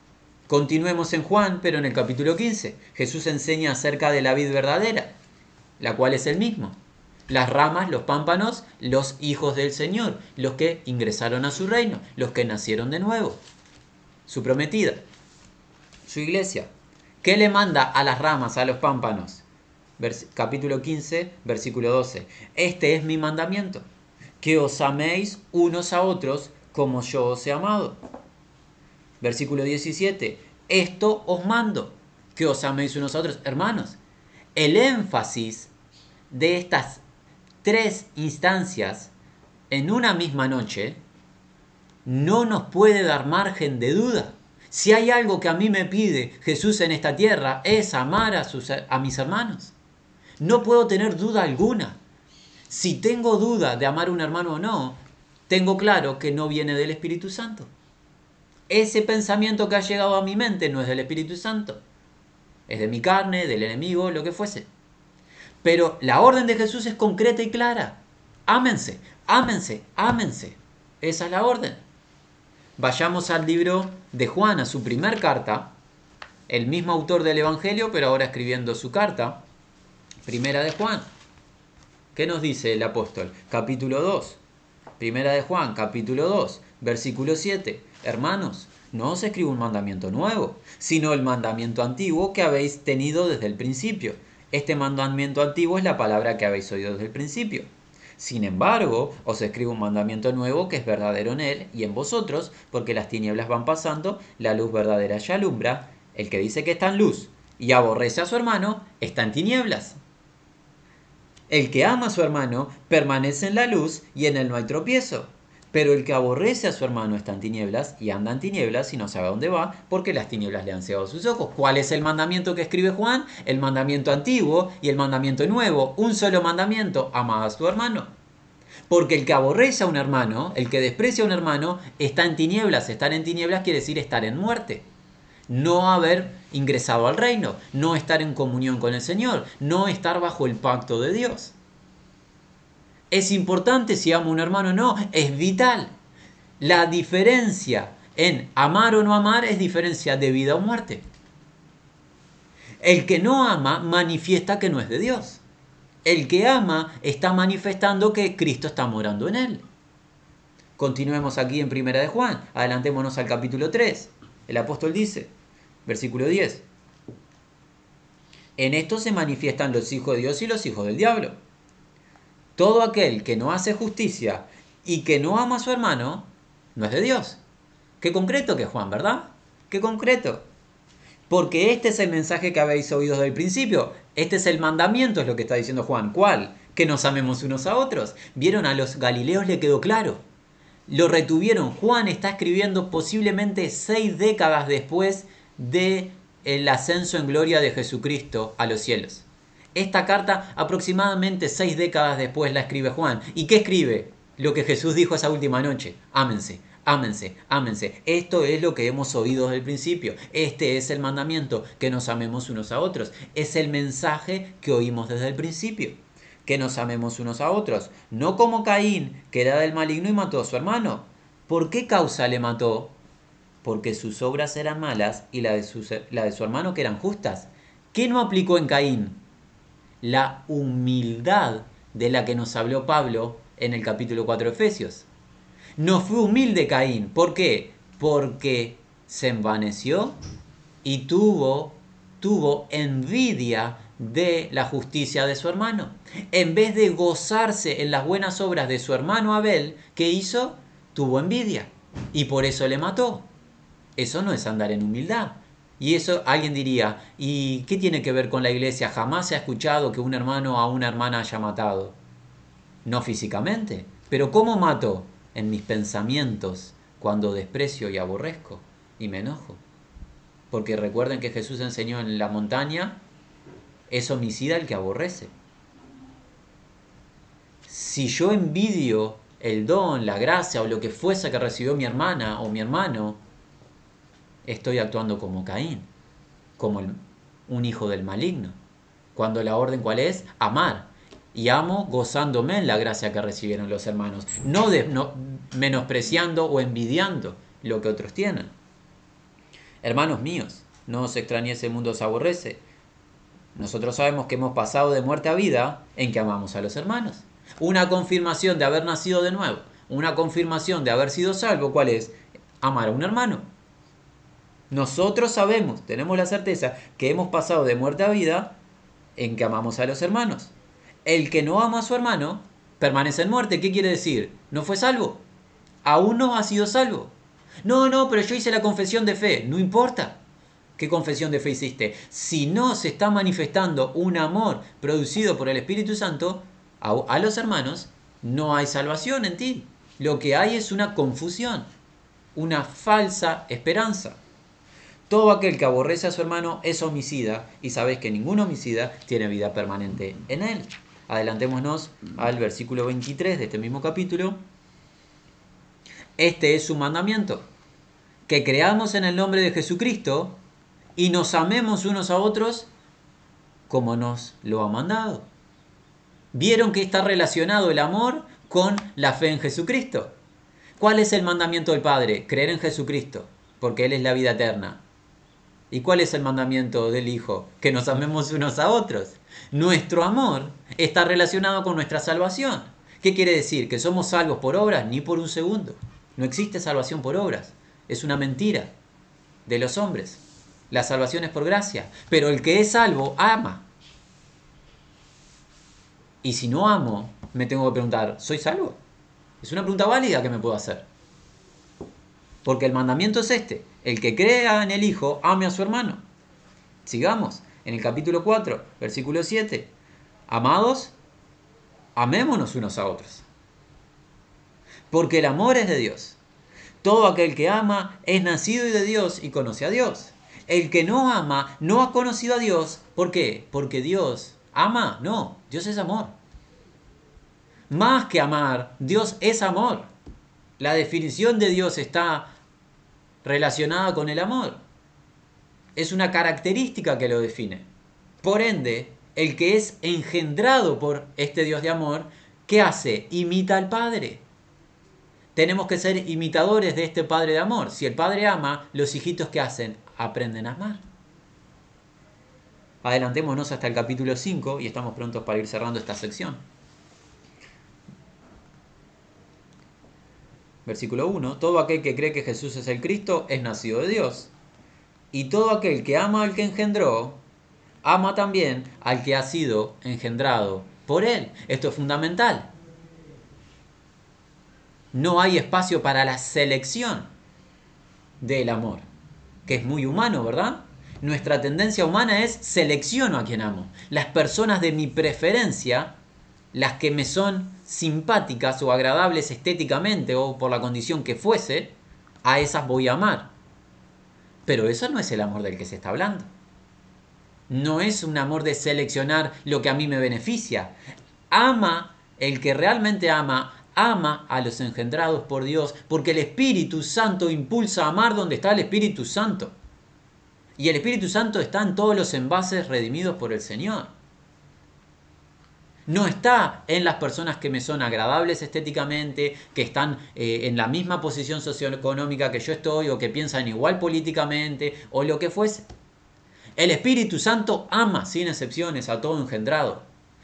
Continuemos en Juan, pero en el capítulo 15. Jesús enseña acerca de la vid verdadera, la cual es el mismo. Las ramas, los pámpanos, los hijos del Señor, los que ingresaron a su reino, los que nacieron de nuevo. Su prometida, su iglesia. ¿Qué le manda a las ramas, a los pámpanos? capítulo 15, versículo 12. Este es mi mandamiento, que os améis unos a otros como yo os he amado. Versículo 17. Esto os mando, que os améis unos a otros. Hermanos, el énfasis de estas tres instancias en una misma noche no nos puede dar margen de duda. Si hay algo que a mí me pide Jesús en esta tierra es amar a, sus, a mis hermanos. No puedo tener duda alguna. Si tengo duda de amar a un hermano o no, tengo claro que no viene del Espíritu Santo ese pensamiento que ha llegado a mi mente no es del Espíritu Santo. Es de mi carne, del enemigo, lo que fuese. Pero la orden de Jesús es concreta y clara. Ámense, ámense, ámense. Esa es la orden. Vayamos al libro de Juan, a su primer carta. El mismo autor del Evangelio, pero ahora escribiendo su carta. Primera de Juan. ¿Qué nos dice el apóstol? Capítulo 2. Primera de Juan, capítulo 2, versículo 7. Hermanos, no os escribo un mandamiento nuevo, sino el mandamiento antiguo que habéis tenido desde el principio. Este mandamiento antiguo es la palabra que habéis oído desde el principio. Sin embargo, os escribo un mandamiento nuevo que es verdadero en él y en vosotros, porque las tinieblas van pasando, la luz verdadera ya alumbra. El que dice que está en luz y aborrece a su hermano, está en tinieblas. El que ama a su hermano permanece en la luz y en él no hay tropiezo. Pero el que aborrece a su hermano está en tinieblas y anda en tinieblas y no sabe a dónde va porque las tinieblas le han cegado sus ojos. ¿Cuál es el mandamiento que escribe Juan? El mandamiento antiguo y el mandamiento nuevo. Un solo mandamiento, ama a tu hermano. Porque el que aborrece a un hermano, el que desprecia a un hermano, está en tinieblas. Estar en tinieblas quiere decir estar en muerte. No haber ingresado al reino, no estar en comunión con el Señor, no estar bajo el pacto de Dios. ¿Es importante si amo a un hermano o no? Es vital. La diferencia en amar o no amar es diferencia de vida o muerte. El que no ama manifiesta que no es de Dios. El que ama está manifestando que Cristo está morando en él. Continuemos aquí en Primera de Juan. Adelantémonos al capítulo 3. El apóstol dice, versículo 10. En esto se manifiestan los hijos de Dios y los hijos del diablo. Todo aquel que no hace justicia y que no ama a su hermano, no es de Dios. Qué concreto que Juan, ¿verdad? Qué concreto. Porque este es el mensaje que habéis oído desde el principio. Este es el mandamiento, es lo que está diciendo Juan. ¿Cuál? Que nos amemos unos a otros. Vieron, a los galileos le quedó claro. Lo retuvieron. Juan está escribiendo posiblemente seis décadas después del el ascenso en gloria de Jesucristo a los cielos. Esta carta aproximadamente seis décadas después la escribe Juan. ¿Y qué escribe? Lo que Jesús dijo esa última noche. Ámense, ámense, ámense. Esto es lo que hemos oído desde el principio. Este es el mandamiento, que nos amemos unos a otros. Es el mensaje que oímos desde el principio. Que nos amemos unos a otros. No como Caín, que era del maligno y mató a su hermano. ¿Por qué causa le mató? Porque sus obras eran malas y la de su, la de su hermano que eran justas. ¿Qué no aplicó en Caín? La humildad de la que nos habló Pablo en el capítulo 4 de Efesios. No fue humilde Caín. ¿Por qué? Porque se envaneció y tuvo, tuvo envidia de la justicia de su hermano. En vez de gozarse en las buenas obras de su hermano Abel, ¿qué hizo? Tuvo envidia y por eso le mató. Eso no es andar en humildad. Y eso alguien diría, ¿y qué tiene que ver con la iglesia? Jamás se ha escuchado que un hermano a una hermana haya matado. No físicamente, pero ¿cómo mato? En mis pensamientos, cuando desprecio y aborrezco y me enojo. Porque recuerden que Jesús enseñó en la montaña, es homicida el que aborrece. Si yo envidio el don, la gracia o lo que fuese que recibió mi hermana o mi hermano, estoy actuando como Caín, como un hijo del maligno. Cuando la orden cuál es? Amar. Y amo gozándome en la gracia que recibieron los hermanos, no, no menospreciando o envidiando lo que otros tienen. Hermanos míos, no os extrañéis, el mundo os aborrece. Nosotros sabemos que hemos pasado de muerte a vida en que amamos a los hermanos. Una confirmación de haber nacido de nuevo, una confirmación de haber sido salvo, ¿cuál es? Amar a un hermano. Nosotros sabemos, tenemos la certeza que hemos pasado de muerte a vida en que amamos a los hermanos. El que no ama a su hermano permanece en muerte. ¿Qué quiere decir? ¿No fue salvo? Aún no ha sido salvo. No, no, pero yo hice la confesión de fe. No importa qué confesión de fe hiciste. Si no se está manifestando un amor producido por el Espíritu Santo a, los hermanos, no hay salvación en ti. Lo que hay es una confusión, una falsa esperanza. Todo aquel que aborrece a su hermano es homicida y sabéis que ningún homicida tiene vida permanente en él. Adelantémonos al versículo 23 de este mismo capítulo. Este es su mandamiento, que creamos en el nombre de Jesucristo y nos amemos unos a otros como nos lo ha mandado. ¿Vieron que está relacionado el amor con la fe en Jesucristo? ¿Cuál es el mandamiento del Padre? Creer en Jesucristo, porque Él es la vida eterna. ¿Y cuál es el mandamiento del Hijo? Que nos amemos unos a otros. Nuestro amor está relacionado con nuestra salvación. ¿Qué quiere decir? ¿Que somos salvos por obras? Ni por un segundo. No existe salvación por obras. Es una mentira de los hombres. La salvación es por gracia. Pero el que es salvo ama. Y si no amo, me tengo que preguntar, ¿soy salvo? Es una pregunta válida que me puedo hacer. Porque el mandamiento es este. El que crea en el Hijo, ame a su hermano. Sigamos. En el capítulo 4, versículo 7. Amados, amémonos unos a otros. Porque el amor es de Dios. Todo aquel que ama es nacido de Dios y conoce a Dios. El que no ama no ha conocido a Dios. ¿Por qué? Porque Dios ama. No, Dios es amor. más que amar, Dios es amor. La definición de Dios está relacionada con el amor. Es una característica que lo define. Por ende, el que es engendrado por este Dios de amor, ¿qué hace? Imita al Padre. Tenemos que ser imitadores de este Padre de amor. Si el Padre ama, los hijitos que hacen aprenden a amar. Adelantémonos hasta el capítulo 5 y estamos prontos para ir cerrando esta sección. Versículo 1. Todo aquel que cree que Jesús es el Cristo es nacido de Dios. Y todo aquel que ama al que engendró, ama también al que ha sido engendrado por él. Esto es fundamental. No hay espacio para la selección del amor, que es muy humano, ¿verdad? Nuestra tendencia humana es selecciono a quien amo. Las personas de mi preferencia, las que me son simpáticas o agradables estéticamente o por la condición que fuese, a esas voy a amar. Pero eso no es el amor del que se está hablando. No es un amor de seleccionar lo que a mí me beneficia. Ama, el que realmente ama, ama a los engendrados por Dios, porque el Espíritu Santo impulsa a amar donde está el Espíritu Santo. Y el Espíritu Santo está en todos los envases redimidos por el Señor. No está en las personas que me son agradables estéticamente, que están eh, en la misma posición socioeconómica que yo estoy, o que piensan igual políticamente, o lo que fuese. El Espíritu Santo ama sin excepciones a todo engendrado.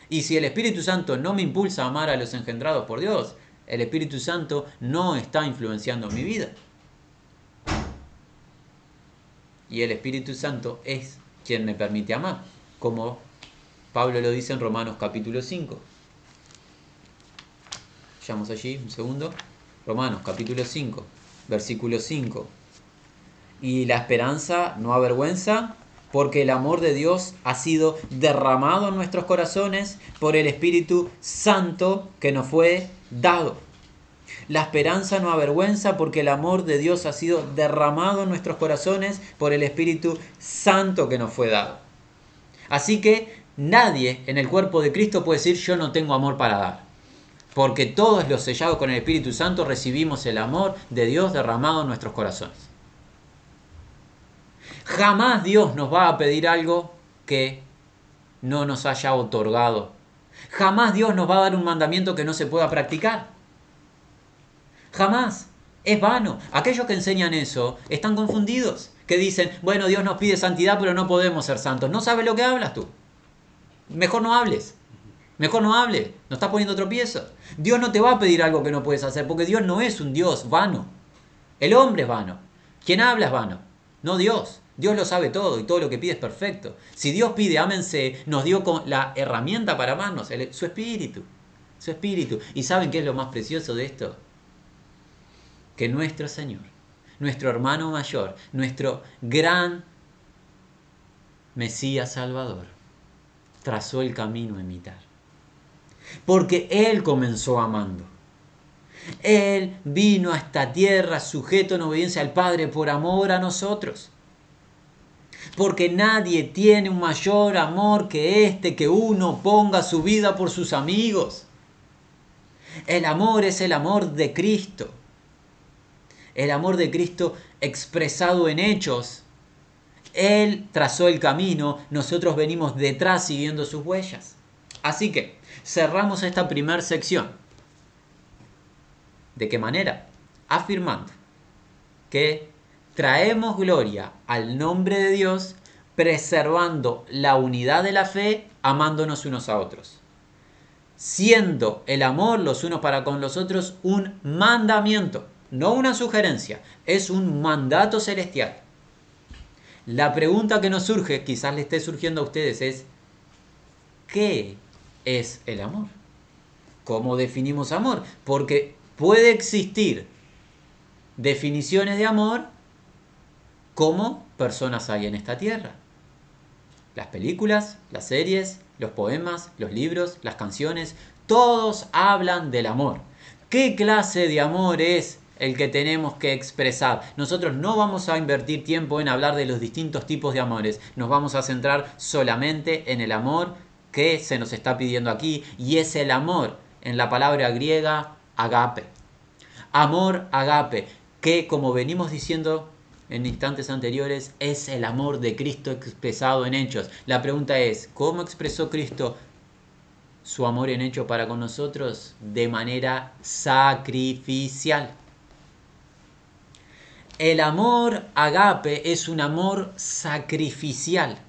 Y si el Espíritu Santo no me impulsa a amar a los engendrados por Dios, el Espíritu Santo no está influenciando mi vida. Y el Espíritu Santo es quien me permite amar, como Pablo lo dice en Romanos capítulo 5. Vayamos allí un segundo. Romanos capítulo 5, versículo 5. Y la esperanza no avergüenza, porque el amor de Dios ha sido derramado en nuestros corazones por el Espíritu Santo que nos fue dado. La esperanza no avergüenza porque el amor de Dios ha sido derramado en nuestros corazones por el Espíritu Santo que nos fue dado. Así que nadie en el cuerpo de Cristo puede decir yo no tengo amor para dar. Porque todos los sellados con el Espíritu Santo recibimos el amor de Dios derramado en nuestros corazones. Jamás Dios nos va a pedir algo que no nos haya otorgado. Jamás Dios nos va a dar un mandamiento que no se pueda practicar. Jamás. Es vano. Aquellos que enseñan eso están confundidos. Que dicen, bueno, Dios nos pide santidad, pero no podemos ser santos. No sabes lo que hablas tú. Mejor no hables. Mejor no hables. No estás poniendo tropiezo. Dios no te va a pedir algo que no puedes hacer, porque Dios no es un Dios vano. El hombre es vano. Quien habla es vano. No Dios. Dios lo sabe todo y todo lo que pide es perfecto. Si Dios pide, ámense, nos dio con la herramienta para amarnos, su espíritu. Su espíritu. ¿Y saben qué es lo más precioso de esto? Que nuestro Señor, nuestro hermano mayor, nuestro gran Mesías Salvador, trazó el camino a imitar. Porque Él comenzó amando. Él vino a esta tierra sujeto en obediencia al Padre por amor a nosotros porque nadie tiene un mayor amor que este, que uno ponga su vida por sus amigos. El amor es el amor de Cristo. El amor de Cristo expresado en hechos. Él trazó el camino, nosotros venimos detrás siguiendo sus huellas. Así que cerramos esta primera sección. ¿De qué manera? Afirmando que traemos gloria al nombre de Dios preservando la unidad de la fe, amándonos unos a otros. Siendo el amor los unos para con los otros un mandamiento, no una sugerencia, es un mandato celestial. La pregunta que nos surge, quizás le esté surgiendo a ustedes, es, ¿qué es el amor? ¿Cómo definimos amor? Porque puede existir definiciones de amor como personas hay en esta tierra. Las películas, las series, los poemas, los libros, las canciones, todos hablan del amor. ¿Qué clase de amor es el que tenemos que expresar? Nosotros no vamos a invertir tiempo en hablar de los distintos tipos de amores, nos vamos a centrar solamente en el amor que se nos está pidiendo aquí y es el amor en la palabra griega agape. Amor agape, que como venimos diciendo en instantes anteriores, es el amor de Cristo expresado en hechos. La pregunta es, ¿cómo expresó Cristo su amor en hecho para con nosotros? De manera sacrificial. El amor agape es un amor sacrificial.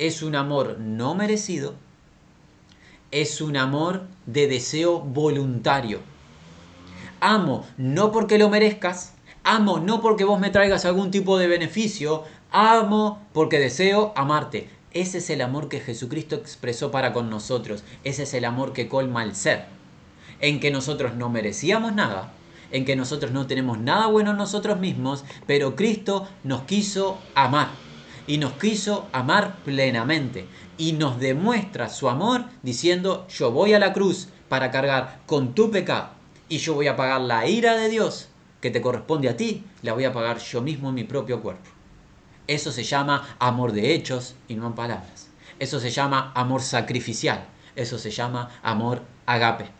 Es un amor no merecido. Es un amor de deseo voluntario. Amo no porque lo merezcas. Amo no porque vos me traigas algún tipo de beneficio. Amo porque deseo amarte. Ese es el amor que Jesucristo expresó para con nosotros. Ese es el amor que colma el ser. En que nosotros no merecíamos nada, en que nosotros no tenemos nada bueno en nosotros mismos, pero Cristo nos quiso amar y nos quiso amar plenamente y nos demuestra su amor diciendo yo voy a la cruz para cargar con tu pecado y yo voy a pagar la ira de Dios que te corresponde a ti, la voy a pagar yo mismo en mi propio cuerpo. Eso se llama amor de hechos y no en palabras. Eso se llama amor sacrificial. Eso se llama amor agape.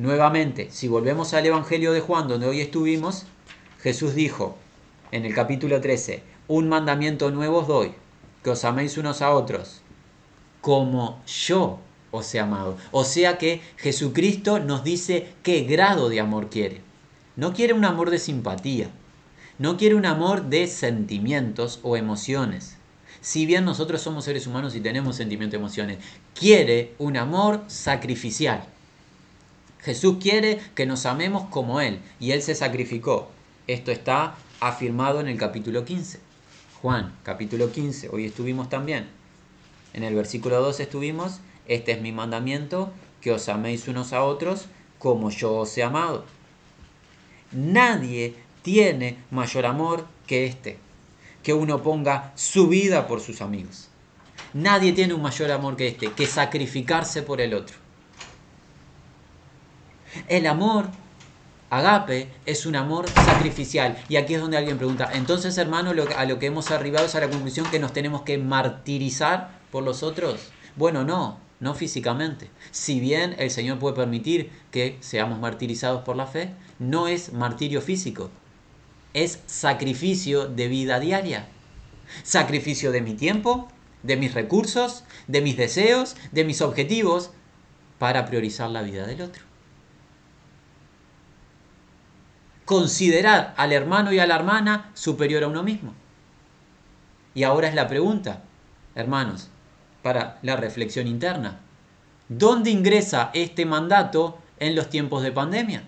Nuevamente, si volvemos al Evangelio de Juan, donde hoy estuvimos, Jesús dijo en el capítulo 13, un mandamiento nuevo os doy, que os améis unos a otros, como yo os he amado. O sea que Jesucristo nos dice qué grado de amor quiere. No quiere un amor de simpatía, no quiere un amor de sentimientos o emociones. Si bien nosotros somos seres humanos y tenemos sentimientos y emociones, quiere un amor sacrificial Jesús quiere que nos amemos como Él y Él se sacrificó. Esto está afirmado en el capítulo 15. Juan, capítulo 15, hoy estuvimos también. En el versículo 2 estuvimos, este es mi mandamiento, que os améis unos a otros como yo os he amado. Nadie tiene mayor amor que este, que uno ponga su vida por sus amigos. Nadie tiene un mayor amor que este, que sacrificarse por el otro. El amor agape es un amor sacrificial. Y aquí es donde alguien pregunta, entonces hermano, a lo que hemos arribado es a la conclusión que nos tenemos que martirizar por los otros. Bueno, no, no físicamente. Si bien el Señor puede permitir que seamos martirizados por la fe, no es martirio físico, es sacrificio de vida diaria. Sacrificio de mi tiempo, de mis recursos, de mis deseos, de mis objetivos, para priorizar la vida del otro. Considerar al hermano y a la hermana superior a uno mismo. Y ahora es la pregunta, hermanos, para la reflexión interna. ¿Dónde ingresa este mandato en los tiempos de pandemia?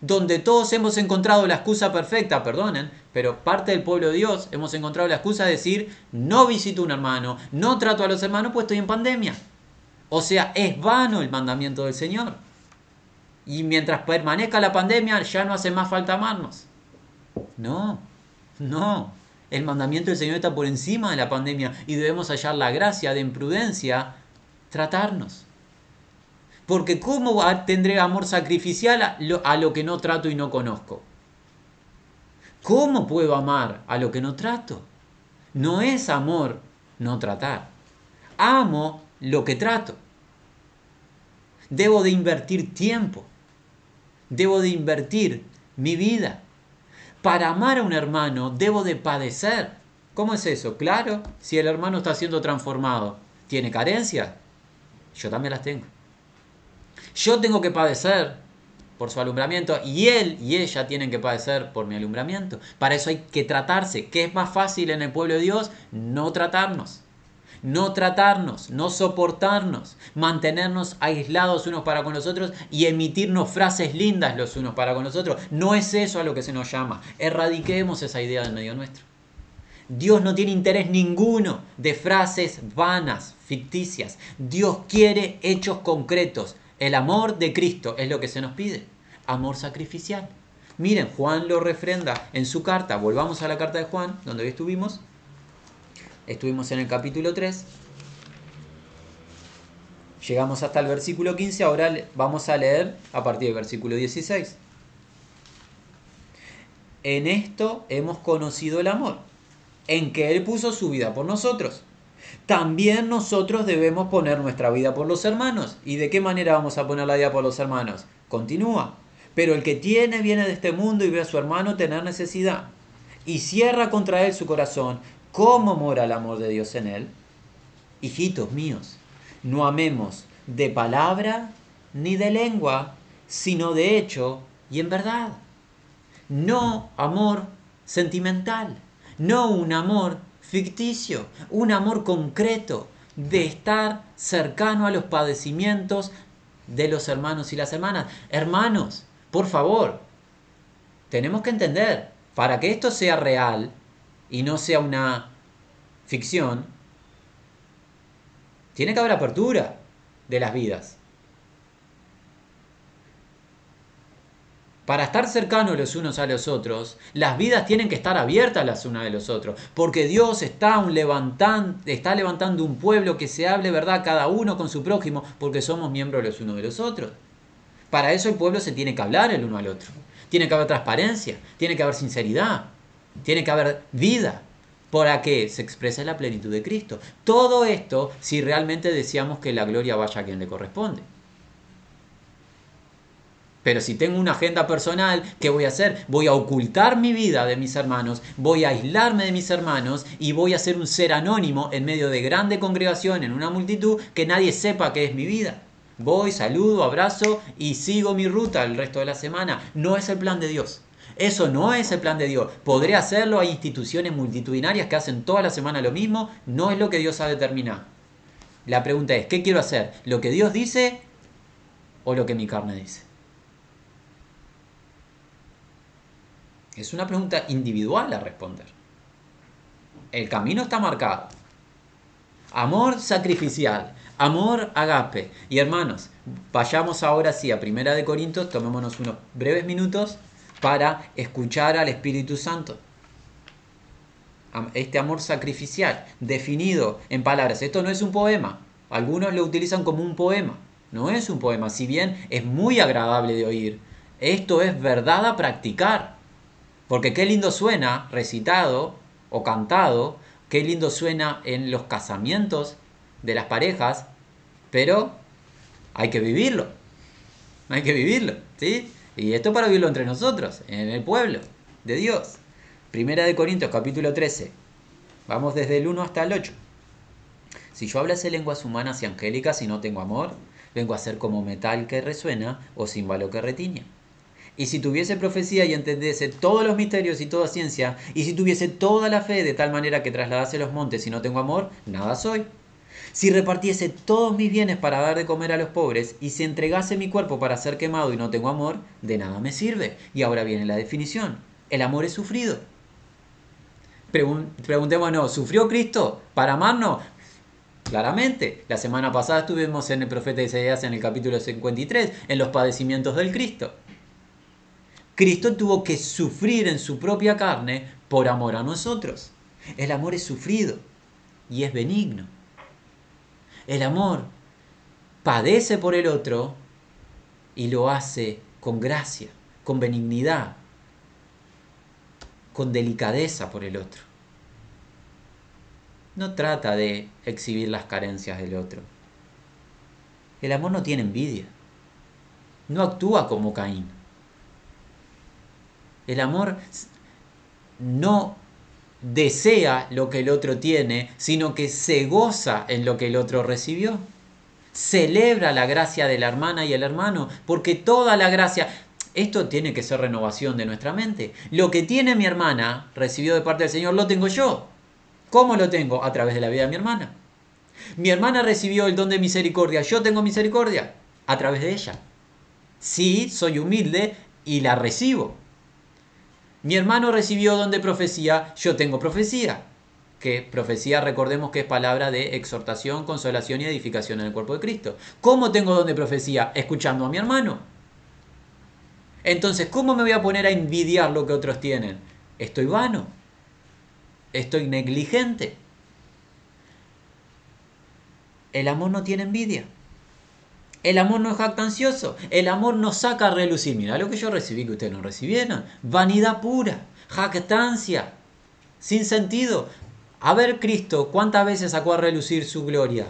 Donde todos hemos encontrado la excusa perfecta, perdonen, pero parte del pueblo de Dios hemos encontrado la excusa de decir, no visito a un hermano, no trato a los hermanos, pues estoy en pandemia. O sea, es vano el mandamiento del Señor y mientras permanezca la pandemia ya no hace más falta amarnos. No, no. El mandamiento del Señor está por encima de la pandemia y debemos hallar la gracia de imprudencia tratarnos. Porque ¿cómo tendré amor sacrificial a lo, a lo que no trato y no conozco? ¿Cómo puedo amar a lo que no trato? No es amor no tratar. Amo lo que trato. Debo de invertir tiempo debo de invertir mi vida. Para amar a un hermano debo de padecer. ¿Cómo es eso? Claro, si el hermano está siendo transformado, ¿tiene carencias? Yo también las tengo. Yo tengo que padecer por su alumbramiento y él y ella tienen que padecer por mi alumbramiento. Para eso hay que tratarse. ¿Qué es más fácil en el pueblo de Dios? No tratarnos no tratarnos, no soportarnos, mantenernos aislados unos para con los otros y emitirnos frases lindas los unos para con los otros. No es eso a lo que se nos llama. Erradiquemos esa idea del medio nuestro. Dios no tiene interés ninguno de frases vanas, ficticias. Dios quiere hechos concretos. El amor de Cristo es lo que se nos pide. Amor sacrificial. Miren, Juan lo refrenda en su carta. Volvamos a la carta de Juan, donde hoy estuvimos. Estuvimos en el capítulo 3. Llegamos hasta el versículo 15, ahora vamos a leer a partir del versículo 16. En esto hemos conocido el amor, en que Él puso su vida por nosotros. también nosotros debemos poner nuestra vida por los hermanos. ¿Y de qué manera vamos a poner la vida por los hermanos? Continúa. Pero el que tiene viene de este mundo y ve a su hermano tener necesidad y cierra contra él su corazón, ¿cómo mora el amor de Dios en él? Hijitos míos, no amemos de palabra ni de lengua, sino de hecho y en verdad. No amor sentimental, no un amor ficticio, un amor concreto de estar cercano a los padecimientos de los hermanos y las hermanas. Hermanos, por favor, tenemos que entender, para que esto sea real y no sea una ficción, tiene que haber apertura de las vidas. Para estar cercanos los unos a los otros, las vidas tienen que estar abiertas las unas de los otros, porque Dios está, un está levantando un pueblo que se hable verdad cada uno con su prójimo, porque somos miembros los unos de los otros. Para eso el pueblo se tiene que hablar el uno al otro. Tiene que haber transparencia, tiene que haber sinceridad, tiene que haber vida para que se exprese la plenitud de Cristo. Todo esto si realmente deseamos que la gloria vaya a quien le corresponde. Pero si tengo una agenda personal, ¿qué voy a hacer? Voy a ocultar mi vida de mis hermanos, voy a aislarme de mis hermanos y voy a ser un ser anónimo en medio de grande congregación, en una multitud, que nadie sepa qué es mi vida. Voy, saludo, abrazo y sigo mi ruta el resto de la semana. No es el plan de Dios. Eso no es el plan de Dios. Podré hacerlo, hay instituciones multitudinarias que hacen toda la semana lo mismo, no es lo que Dios ha determinado. La pregunta es, ¿qué quiero hacer? ¿Lo que Dios dice o lo que mi carne dice? Es una pregunta individual a responder. El camino está marcado. Amor sacrificial, amor agape. Y hermanos, vayamos ahora sí a Primera de Corintios, tomémonos unos breves minutos para escuchar al Espíritu Santo. Este amor sacrificial, definido en palabras. Esto no es un poema. Algunos lo utilizan como un poema. No es un poema, si bien es muy agradable de oír. Esto es verdad a practicar. Porque qué lindo suena recitado o cantado, qué lindo suena en los casamientos de las parejas, pero hay que vivirlo. Hay que vivirlo, ¿sí? Y esto para vivirlo entre nosotros, en el pueblo de Dios. Primera de Corintios capítulo 13. Vamos desde el 1 hasta el 8. Si yo hablase lenguas humanas y angélicas y no tengo amor, vengo a ser como metal que resuena o címbalo que retiña. Y si tuviese profecía y entendiese todos los misterios y toda ciencia, y si tuviese toda la fe de tal manera que trasladase los montes y no tengo amor, nada soy. Si repartiese todos mis bienes para dar de comer a los pobres, y si entregase mi cuerpo para ser quemado y no tengo amor, de nada me sirve. Y ahora viene la definición. El amor es sufrido. preguntémonos, ¿sufrió Cristo para amarnos? Claramente, la semana pasada estuvimos en el profeta Isaías en el capítulo 53, en los padecimientos del Cristo. Cristo tuvo que sufrir en su propia carne por amor a nosotros. El amor es sufrido y es benigno. El amor padece por el otro y lo hace con gracia, con benignidad, con delicadeza por el otro. No trata de exhibir las carencias del otro. El amor no tiene envidia. No actúa como Caín el amor no desea lo que el otro tiene, sino que se goza en lo que el otro recibió. Celebra la gracia de la hermana y el hermano, porque toda la gracia, esto tiene que ser renovación de nuestra mente. Lo que tiene mi hermana, recibió de parte del Señor, lo tengo yo. ¿Cómo lo tengo? A través de la vida de mi hermana. Mi hermana recibió el don de misericordia, yo tengo misericordia a través de ella. Sí, soy humilde y la recibo. Mi hermano recibió don de profecía, yo tengo profecía. Que profecía, recordemos que es palabra de exhortación, consolación y edificación en el cuerpo de Cristo. ¿Cómo tengo don de profecía? Escuchando a mi hermano. Entonces, ¿cómo me voy a poner a envidiar lo que otros tienen? Estoy vano. Estoy negligente. El amor no tiene envidia. El amor no es jactancioso. El amor no saca a relucir. Mira lo que yo recibí que ustedes no recibieron. Vanidad pura. Jactancia. Sin sentido. A ver Cristo, ¿cuántas veces sacó a relucir su gloria?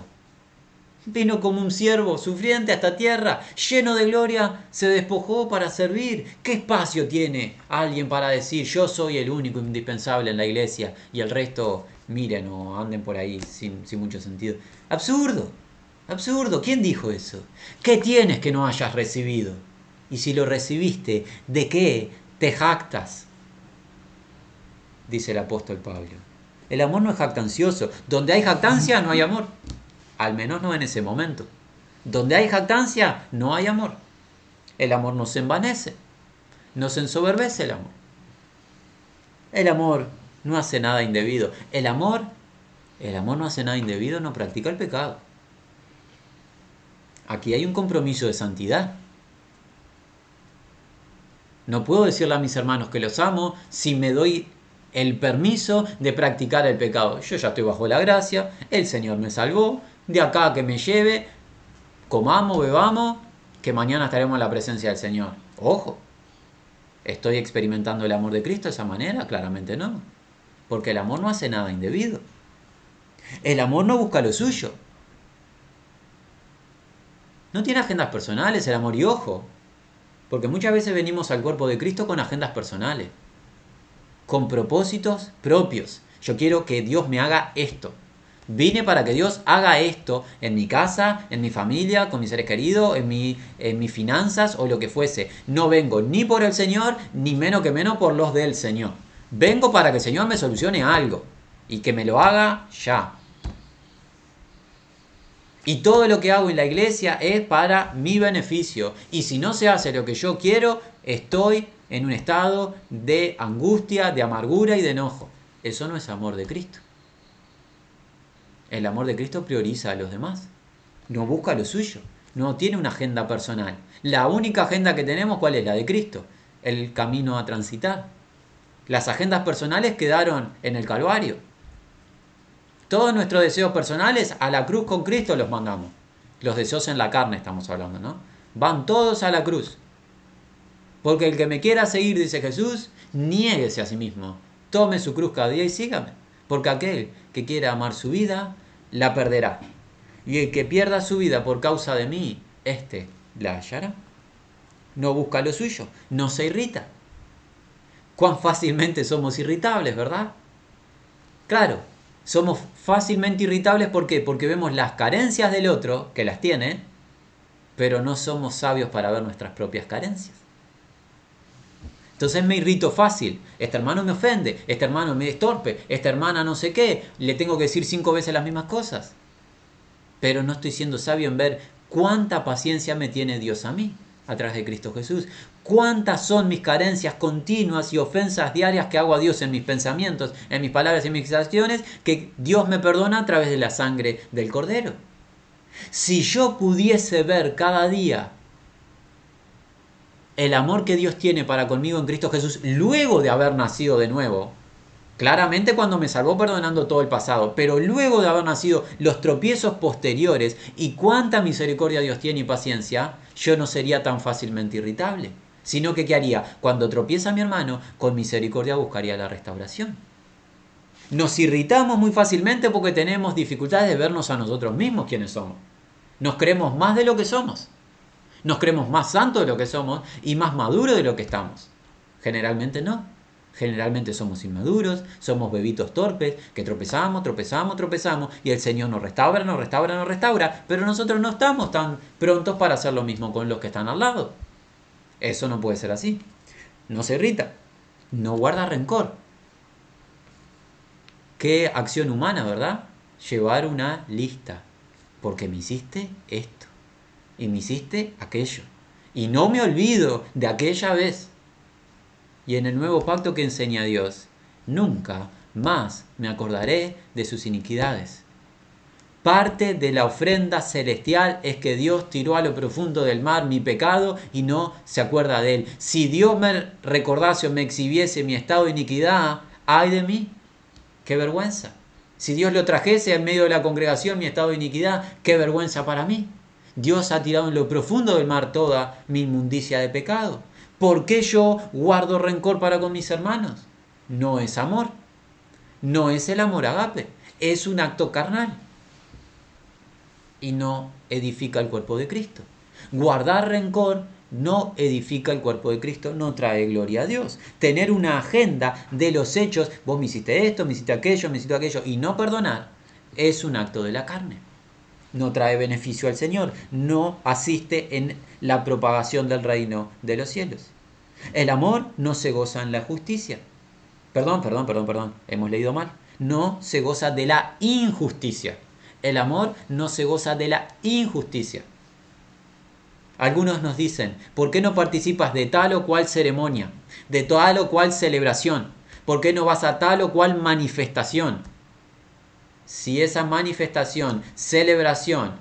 Vino como un siervo sufriente a esta tierra, lleno de gloria, se despojó para servir. ¿Qué espacio tiene alguien para decir yo soy el único indispensable en la iglesia y el resto miren o anden por ahí sin, sin mucho sentido? Absurdo, absurdo. ¿Quién dijo eso? ¿Qué tienes que no hayas recibido? Y si lo recibiste, ¿de qué te jactas? Dice el apóstol Pablo. El amor no es jactancioso. Donde hay jactancia no hay amor. Al menos no en ese momento. Donde hay jactancia, no hay amor. El amor no se envanece, no se ensoberbece el amor. El amor no hace nada indebido. El amor, el amor no hace nada indebido, no practica el pecado. Aquí hay un compromiso de santidad. No puedo decirle a mis hermanos que los amo si me doy el permiso de practicar el pecado. Yo ya estoy bajo la gracia, el Señor me salvó, de acá que me lleve, comamos, bebamos, que mañana estaremos en la presencia del Señor. Ojo, ¿estoy experimentando el amor de Cristo de esa manera? Claramente no, porque el amor no hace nada indebido. El amor no busca lo suyo. No tiene agendas personales el amor y ojo, porque muchas veces venimos al cuerpo de Cristo con agendas personales, con propósitos propios. Yo quiero que Dios me haga esto. Vine para que Dios haga esto en mi casa, en mi familia, con mis seres queridos, en, mi, en mis finanzas o lo que fuese. No vengo ni por el Señor, ni menos que menos por los del Señor. Vengo para que el Señor me solucione algo y que me lo haga ya. Y todo lo que hago en la iglesia es para mi beneficio. Y si no se hace lo que yo quiero, estoy en un estado de angustia, de amargura y de enojo. Eso no es amor de Cristo. El amor de Cristo prioriza a los demás. No busca lo suyo. No tiene una agenda personal. La única agenda que tenemos, ¿cuál es? La de Cristo. El camino a transitar. Las agendas personales quedaron en el Calvario. Todos nuestros deseos personales a la cruz con Cristo los mandamos. Los deseos en la carne estamos hablando, ¿no? Van todos a la cruz. Porque el que me quiera seguir, dice Jesús, niéguese a sí mismo. Tome su cruz cada día y sígame. Porque aquel que quiera amar su vida, la perderá. Y el que pierda su vida por causa de mí, éste la hallará. No busca lo suyo, no se irrita. Cuán fácilmente somos irritables, ¿verdad? Claro, somos fácilmente irritables ¿por qué? Porque vemos las carencias del otro, que las tiene, pero no somos sabios para ver nuestras propias carencias. Entonces me irrito fácil. Este hermano me ofende, este hermano me estorpe, esta hermana no sé qué. Le tengo que decir cinco veces las mismas cosas. Pero no estoy siendo sabio en ver cuánta paciencia me tiene Dios a mí a través de Cristo Jesús. Cuántas son mis carencias continuas y ofensas diarias que hago a Dios en mis pensamientos, en mis palabras y en mis acciones, que Dios me perdona a través de la sangre del Cordero. Si yo pudiese ver cada día el amor que Dios tiene para conmigo en Cristo Jesús luego de haber nacido de nuevo, claramente cuando me salvó perdonando todo el pasado, pero luego de haber nacido los tropiezos posteriores y cuánta misericordia Dios tiene y paciencia, yo no sería tan fácilmente irritable, sino que ¿qué haría? Cuando tropieza mi hermano, con misericordia buscaría la restauración. Nos irritamos muy fácilmente porque tenemos dificultades de vernos a nosotros mismos quienes somos. Nos creemos más de lo que somos. Nos creemos más santos de lo que somos y más maduros de lo que estamos. Generalmente no. Generalmente somos inmaduros, somos bebitos torpes, que tropezamos, tropezamos, tropezamos, y el Señor nos restaura, nos restaura, nos restaura, pero nosotros no estamos tan prontos para hacer lo mismo con los que están al lado. Eso no puede ser así. No se irrita, no guarda rencor. Qué acción humana, ¿verdad? Llevar una lista, porque me hiciste esto y me hiciste aquello. Y no me olvido de aquella vez. Y en el nuevo pacto que enseña Dios, nunca más me acordaré de sus iniquidades. Parte de la ofrenda celestial es que Dios tiró a lo profundo del mar mi pecado y no se acuerda de él. Si Dios me recordase o me exhibiese mi estado de iniquidad, ay de mí, qué vergüenza. Si Dios lo trajese en medio de la congregación mi estado de iniquidad, qué vergüenza para mí. Dios ha tirado en lo profundo del mar toda mi inmundicia de pecado. ¿Por qué yo guardo rencor para con mis hermanos? No es amor. no es el amor agape, es un acto carnal y no edifica el cuerpo de Cristo. Guardar rencor no edifica el cuerpo de Cristo, no trae gloria a Dios. Tener una agenda de los hechos, vos me hiciste esto, me hiciste aquello, me hiciste aquello, y no perdonar, es un acto de la carne. No trae beneficio al Señor, no asiste en la propagación del reino de los cielos. El amor no se goza en la justicia. Perdón, perdón, perdón, perdón, hemos leído mal. No se goza de la injusticia. El amor no se goza de la injusticia. Algunos nos dicen, ¿por qué no participas de tal o cual ceremonia, de tal o cual celebración? ¿Por qué no vas a tal o cual manifestación? Si esa manifestación, celebración,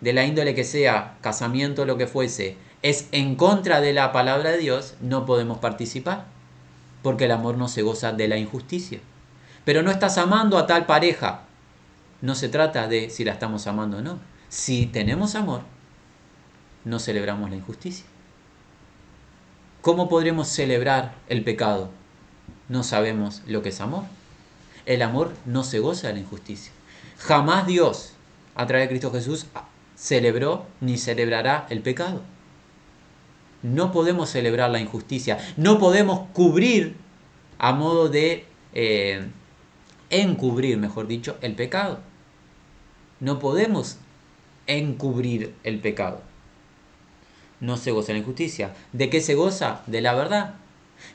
de la índole que sea, casamiento, lo que fuese, es en contra de la palabra de Dios, no podemos participar, porque el amor no se goza de la injusticia. Pero no estás amando a tal pareja, no se trata de si la estamos amando o no. Si tenemos amor, no celebramos la injusticia. ¿Cómo podremos celebrar el pecado? No sabemos lo que es amor. El amor no se goza de la injusticia. Jamás Dios, a través de Cristo Jesús, celebró ni celebrará el pecado. No podemos celebrar la injusticia. No podemos cubrir a modo de eh, encubrir, mejor dicho, el pecado. No podemos encubrir el pecado. No se goza de la injusticia. ¿De qué se goza? De la verdad.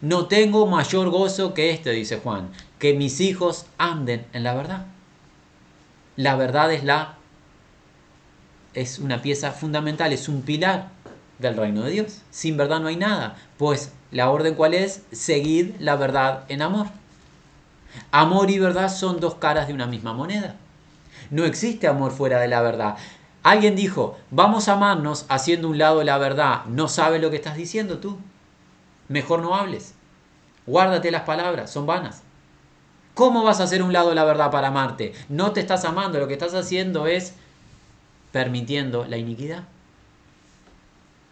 No tengo mayor gozo que este, dice Juan, que mis hijos anden en la verdad. La verdad es la es una pieza fundamental, es un pilar del reino de Dios. Sin verdad no hay nada. Pues la orden cuál es? Seguir la verdad en amor. Amor y verdad son dos caras de una misma moneda. No existe amor fuera de la verdad. Alguien dijo, vamos a amarnos haciendo un lado la verdad. No sabes lo que estás diciendo tú. Mejor no hables. Guárdate las palabras, son vanas. ¿Cómo vas a hacer un lado la verdad para amarte? No te estás amando, lo que estás haciendo es permitiendo la iniquidad.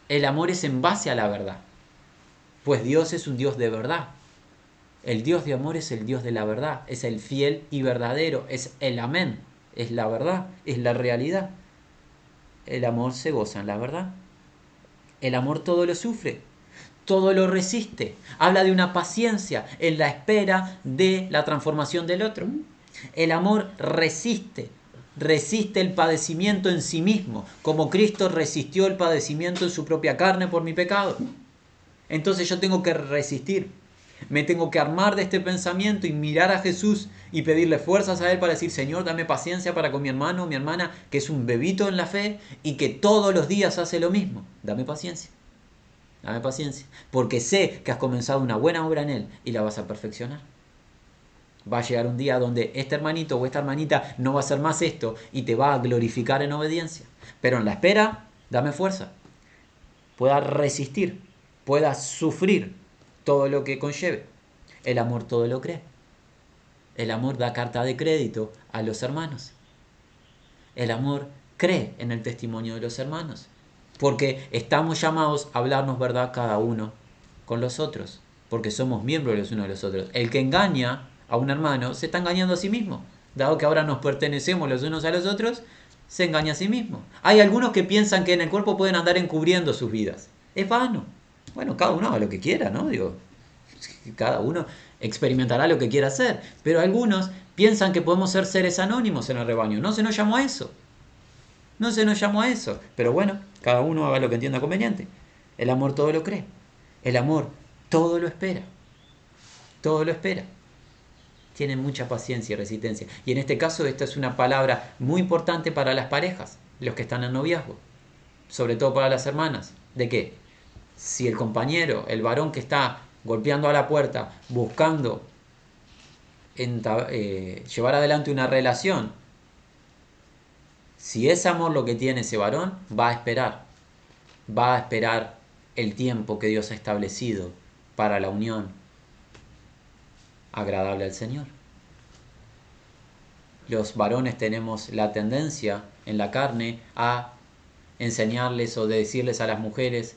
El amor es en base a la verdad, pues Dios es un Dios de verdad. El Dios de amor es el Dios de la verdad, es el fiel y verdadero, es el amén, es la verdad, es la realidad. El amor se goza en la verdad. El amor todo lo sufre, todo lo resiste. Habla de una paciencia en la espera de la transformación del otro. El amor resiste, resiste el padecimiento en sí mismo, como Cristo resistió el padecimiento en su propia carne por mi pecado. Entonces yo tengo que resistir. Me tengo que armar de este pensamiento y mirar a Jesús y pedirle fuerzas a Él para decir, Señor, dame paciencia para con mi hermano o mi hermana, que es un bebito en la fe y que todos los días hace lo mismo. Dame paciencia. Dame paciencia. Porque sé que has comenzado una buena obra en Él y la vas a perfeccionar. Va a llegar un día donde este hermanito o esta hermanita no va a hacer más esto y te va a glorificar en obediencia. Pero en la espera, dame fuerza. Pueda resistir, pueda sufrir todo lo que conlleve. El amor todo lo cree. El amor da carta de crédito a los hermanos. El amor cree en el testimonio de los hermanos. Porque estamos llamados a hablarnos verdad cada uno con los otros. Porque somos miembros los unos de los otros. El que engaña a un hermano se está engañando a sí mismo. Dado que ahora nos pertenecemos los unos a los otros, se engaña a sí mismo. Hay algunos que piensan que en el cuerpo pueden andar encubriendo sus vidas. Es vano. Bueno, cada uno haga lo que quiera, ¿no? Digo, cada uno experimentará lo que quiera hacer. Pero algunos piensan que podemos ser seres anónimos en el rebaño. No se nos llamó a eso. No se nos llamó a eso. Pero bueno, cada uno haga lo que entienda conveniente. El amor todo lo cree. El amor todo lo espera. Todo lo espera. Tiene mucha paciencia y resistencia. Y en este caso, esta es una palabra muy importante para las parejas, los que están en noviazgo. Sobre todo para las hermanas. ¿De qué? Si el compañero, el varón que está golpeando a la puerta, buscando eh, llevar adelante una relación, si es amor lo que tiene ese varón, va a esperar. Va a esperar el tiempo que Dios ha establecido para la unión agradable al Señor. Los varones tenemos la tendencia en la carne a enseñarles o de decirles a las mujeres,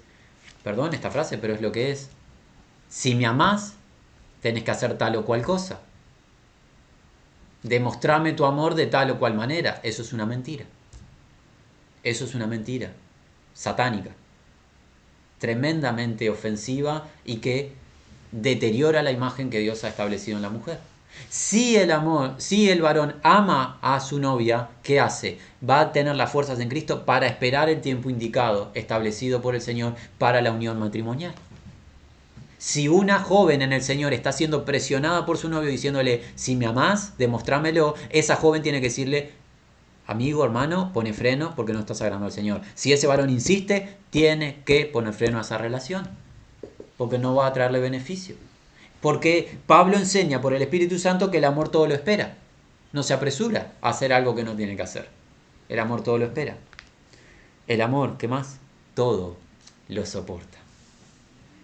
perdón esta frase, pero es lo que es, si me amás, tenés que hacer tal o cual cosa. demostrame tu amor de tal o cual manera. Eso es una mentira. Eso es una mentira satánica, tremendamente ofensiva y que deteriora la imagen que Dios ha establecido en la mujer. Si el amor, si el varón ama a su novia, ¿qué hace? Va a tener las fuerzas en Cristo para esperar el tiempo indicado, establecido por el Señor, para la unión matrimonial. Si una joven en el Señor está siendo presionada por su novio diciéndole, si me amás, demostrámelo, esa joven tiene que decirle, amigo, hermano, pone freno porque no estás agradando al Señor. Si ese varón insiste, tiene que poner freno a esa relación, porque no va a traerle beneficio. Porque Pablo enseña por el Espíritu Santo que el amor todo lo espera. No se apresura a hacer algo que no tiene que hacer. El amor todo lo espera. El amor, ¿qué más? Todo lo soporta.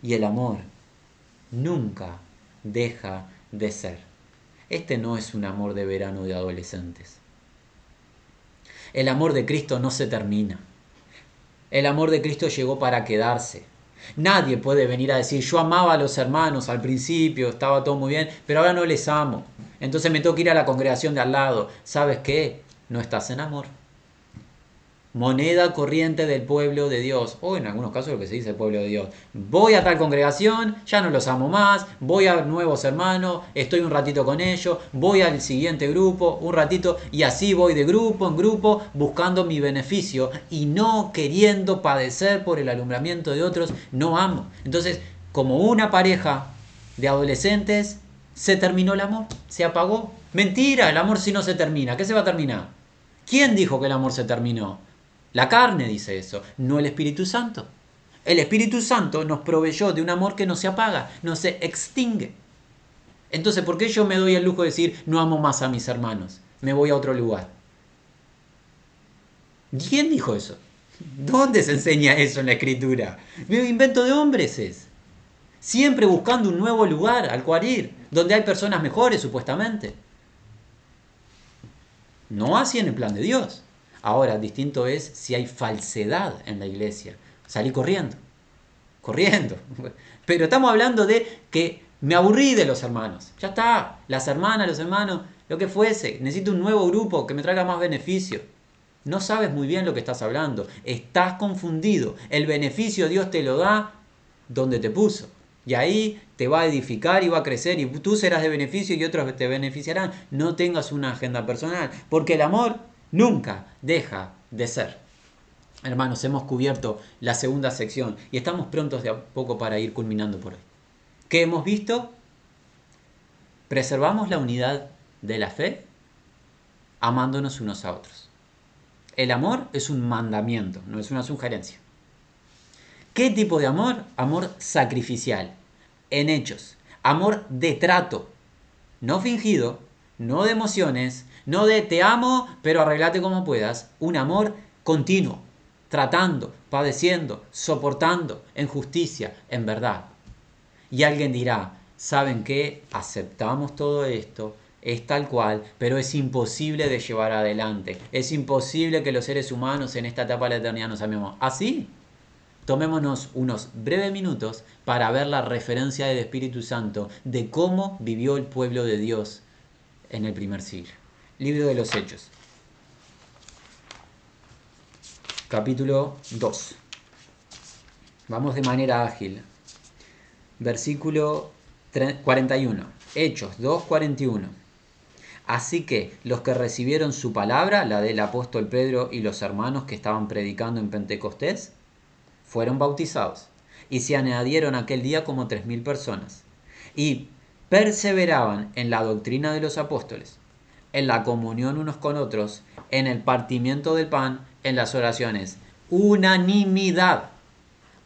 Y el amor nunca deja de ser. Este no es un amor de verano de adolescentes. El amor de Cristo no se termina. El amor de Cristo llegó para quedarse. Nadie puede venir a decir, yo amaba a los hermanos al principio, estaba todo muy bien, pero ahora no les amo. Entonces me tengo que ir a la congregación de al lado. ¿Sabes qué? No estás en amor moneda corriente del pueblo de Dios, o en algunos casos lo que se dice el pueblo de Dios. Voy a tal congregación, ya no los amo más, voy a nuevos hermanos, estoy un ratito con ellos, voy al siguiente grupo, un ratito, y así voy de grupo en grupo buscando mi beneficio y no queriendo padecer por el alumbramiento de otros, no amo. Entonces, como una pareja de adolescentes, se terminó el amor, se apagó. Mentira, el amor si no se termina, ¿qué se va a terminar? ¿Quién dijo que el amor se terminó? La carne dice eso, no el Espíritu Santo. El Espíritu Santo nos proveyó de un amor que no se apaga, no se extingue. Entonces, ¿por qué yo me doy el lujo de decir no amo más a mis hermanos? Me voy a otro lugar. ¿Quién dijo eso? ¿Dónde se enseña eso en la escritura? Mi invento de hombres es. Siempre buscando un nuevo lugar al cual ir, donde hay personas mejores supuestamente. No así en el plan de Dios. Ahora, distinto es si hay falsedad en la iglesia. Salí corriendo, corriendo. Pero estamos hablando de que me aburrí de los hermanos. Ya está, las hermanas, los hermanos, lo que fuese. Necesito un nuevo grupo que me traiga más beneficio. No sabes muy bien lo que estás hablando. Estás confundido. El beneficio Dios te lo da donde te puso. Y ahí te va a edificar y va a crecer y tú serás de beneficio y otros te beneficiarán. No tengas una agenda personal. Porque el amor nunca deja de ser. Hermanos, hemos cubierto la segunda sección y estamos prontos de a poco para ir culminando por hoy. ¿Qué hemos visto? Preservamos la unidad de la fe amándonos unos a otros. El amor es un mandamiento, no es una sugerencia. ¿Qué tipo de amor? Amor sacrificial, en hechos. Amor de trato, no fingido, no de emociones, no de te amo, pero arreglate como puedas. Un amor continuo, tratando, padeciendo, soportando, en justicia, en verdad. Y alguien dirá, ¿saben qué? Aceptamos todo esto, es tal cual, pero es imposible de llevar adelante. Es imposible que los seres humanos en esta etapa de la eternidad nos amemos. ¿Así? Tomémonos unos breves minutos para ver la referencia del Espíritu Santo de cómo vivió el pueblo de Dios en el primer siglo. Libro de los Hechos. Capítulo 2. Vamos de manera ágil. Versículo 41. Hechos 2.41. Así que los que recibieron su palabra, la del apóstol Pedro y los hermanos que estaban predicando en Pentecostés, fueron bautizados y se añadieron aquel día como tres mil personas y perseveraban en la doctrina de los apóstoles en la comunión unos con otros, en el partimiento del pan, en las oraciones. Unanimidad,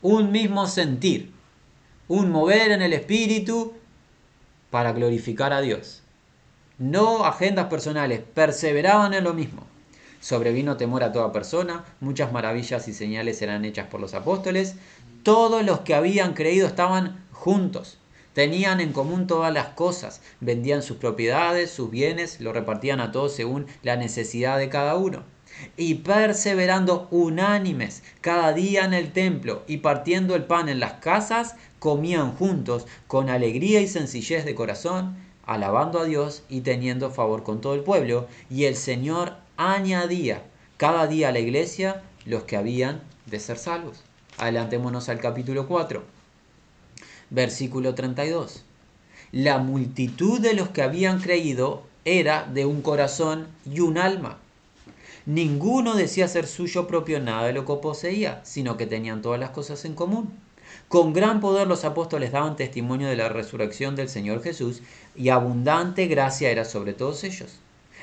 un mismo sentir, un mover en el espíritu para glorificar a Dios. No agendas personales, perseveraban en lo mismo. Sobrevino temor a toda persona, muchas maravillas y señales eran hechas por los apóstoles. Todos los que habían creído estaban juntos Tenían en común todas las cosas, vendían sus propiedades, sus bienes, lo repartían a todos según la necesidad de cada uno. Y perseverando unánimes cada día en el templo y partiendo el pan en las casas, comían juntos con alegría y sencillez de corazón, alabando a Dios y teniendo favor con todo el pueblo. Y el Señor añadía cada día a la iglesia los que habían de ser salvos. Adelantémonos al capítulo 4, versículo 32. La multitud de los que habían creído era de un corazón y un alma. Ninguno decía ser suyo propio nada de lo que poseía, sino que tenían todas las cosas en común. Con gran poder los apóstoles daban testimonio de la resurrección del Señor Jesús y abundante gracia era sobre todos ellos.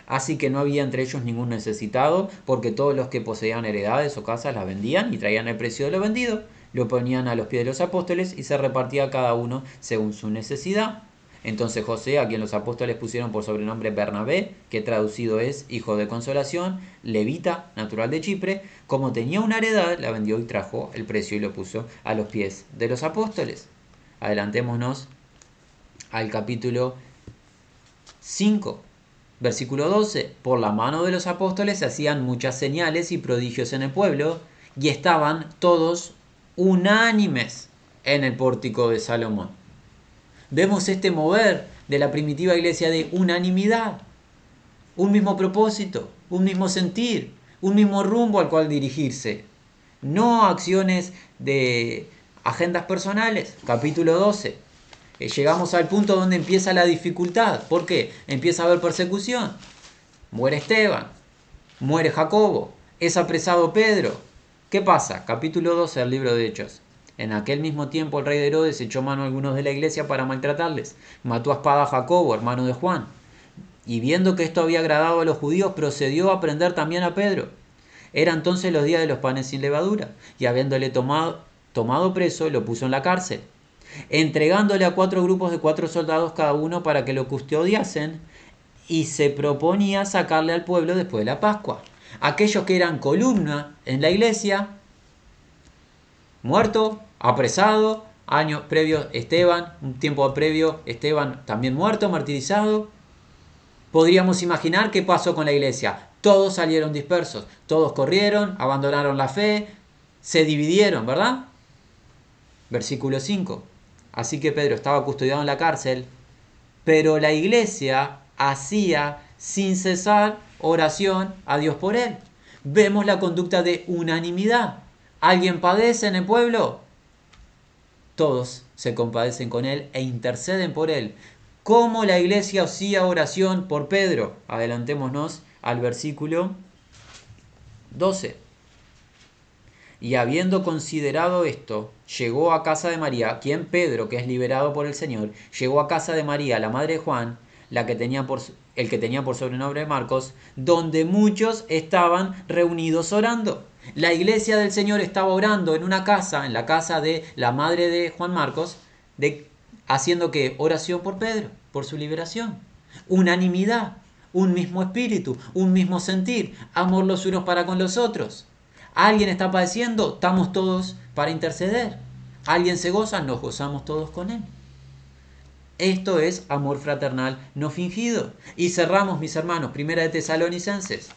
Así que no había entre ellos ningún necesitado, porque todos los que poseían heredades o casas las vendían y traían el precio de lo vendido, lo ponían a los pies de los apóstoles y se repartía cada uno según su necesidad. Entonces José, a quien los apóstoles pusieron por sobrenombre Bernabé, que traducido es hijo de consolación, levita, natural de Chipre, como tenía una heredad, la vendió y trajo el precio y lo puso a los pies de los apóstoles. Adelantémonos al capítulo 5. Versículo 12. Por la mano de los apóstoles se hacían muchas señales y prodigios en el pueblo, y estaban todos unánimes en el pórtico de Salomón. Vemos este mover de la primitiva iglesia de unanimidad, un mismo propósito, un mismo sentir, un mismo rumbo al cual dirigirse. No acciones de agendas personales. Capítulo 12. Eh, llegamos al punto donde empieza la dificultad. ¿Por qué? Empieza a haber persecución. Muere Esteban, muere Jacobo, es apresado Pedro. ¿Qué pasa? Capítulo 12 del libro de Hechos. En aquel mismo tiempo el rey de Herodes echó mano a algunos de la iglesia para maltratarles. Mató a espada a Jacobo, hermano de Juan. Y viendo que esto había agradado a los judíos, procedió a prender también a Pedro. Era entonces los días de los panes sin levadura, y habiéndole tomado, tomado preso, lo puso en la cárcel entregándole a cuatro grupos de cuatro soldados cada uno para que lo custodiasen y se proponía sacarle al pueblo después de la Pascua. Aquellos que eran columna en la iglesia, muerto, apresado, años previos Esteban, un tiempo previo Esteban también muerto, martirizado. Podríamos imaginar qué pasó con la iglesia. Todos salieron dispersos, todos corrieron, abandonaron la fe, se dividieron, ¿verdad? Versículo 5. Así que Pedro estaba custodiado en la cárcel, pero la iglesia hacía sin cesar oración a Dios por él. Vemos la conducta de unanimidad. ¿Alguien padece en el pueblo? Todos se compadecen con él e interceden por él. ¿Cómo la iglesia hacía oración por Pedro? Adelantémonos al versículo 12. Y habiendo considerado esto, llegó a casa de María, quien Pedro, que es liberado por el Señor, llegó a casa de María, la madre de Juan, la que tenía por, el que tenía por sobrenombre Marcos, donde muchos estaban reunidos orando. La iglesia del Señor estaba orando en una casa, en la casa de la madre de Juan Marcos, de, haciendo que oración por Pedro, por su liberación. Unanimidad, un mismo espíritu, un mismo sentir, amor los unos para con los otros. Alguien está padeciendo, estamos todos para interceder. Alguien se goza, nos gozamos todos con él. Esto es amor fraternal no fingido. Y cerramos, mis hermanos, primera de Tesalonicenses,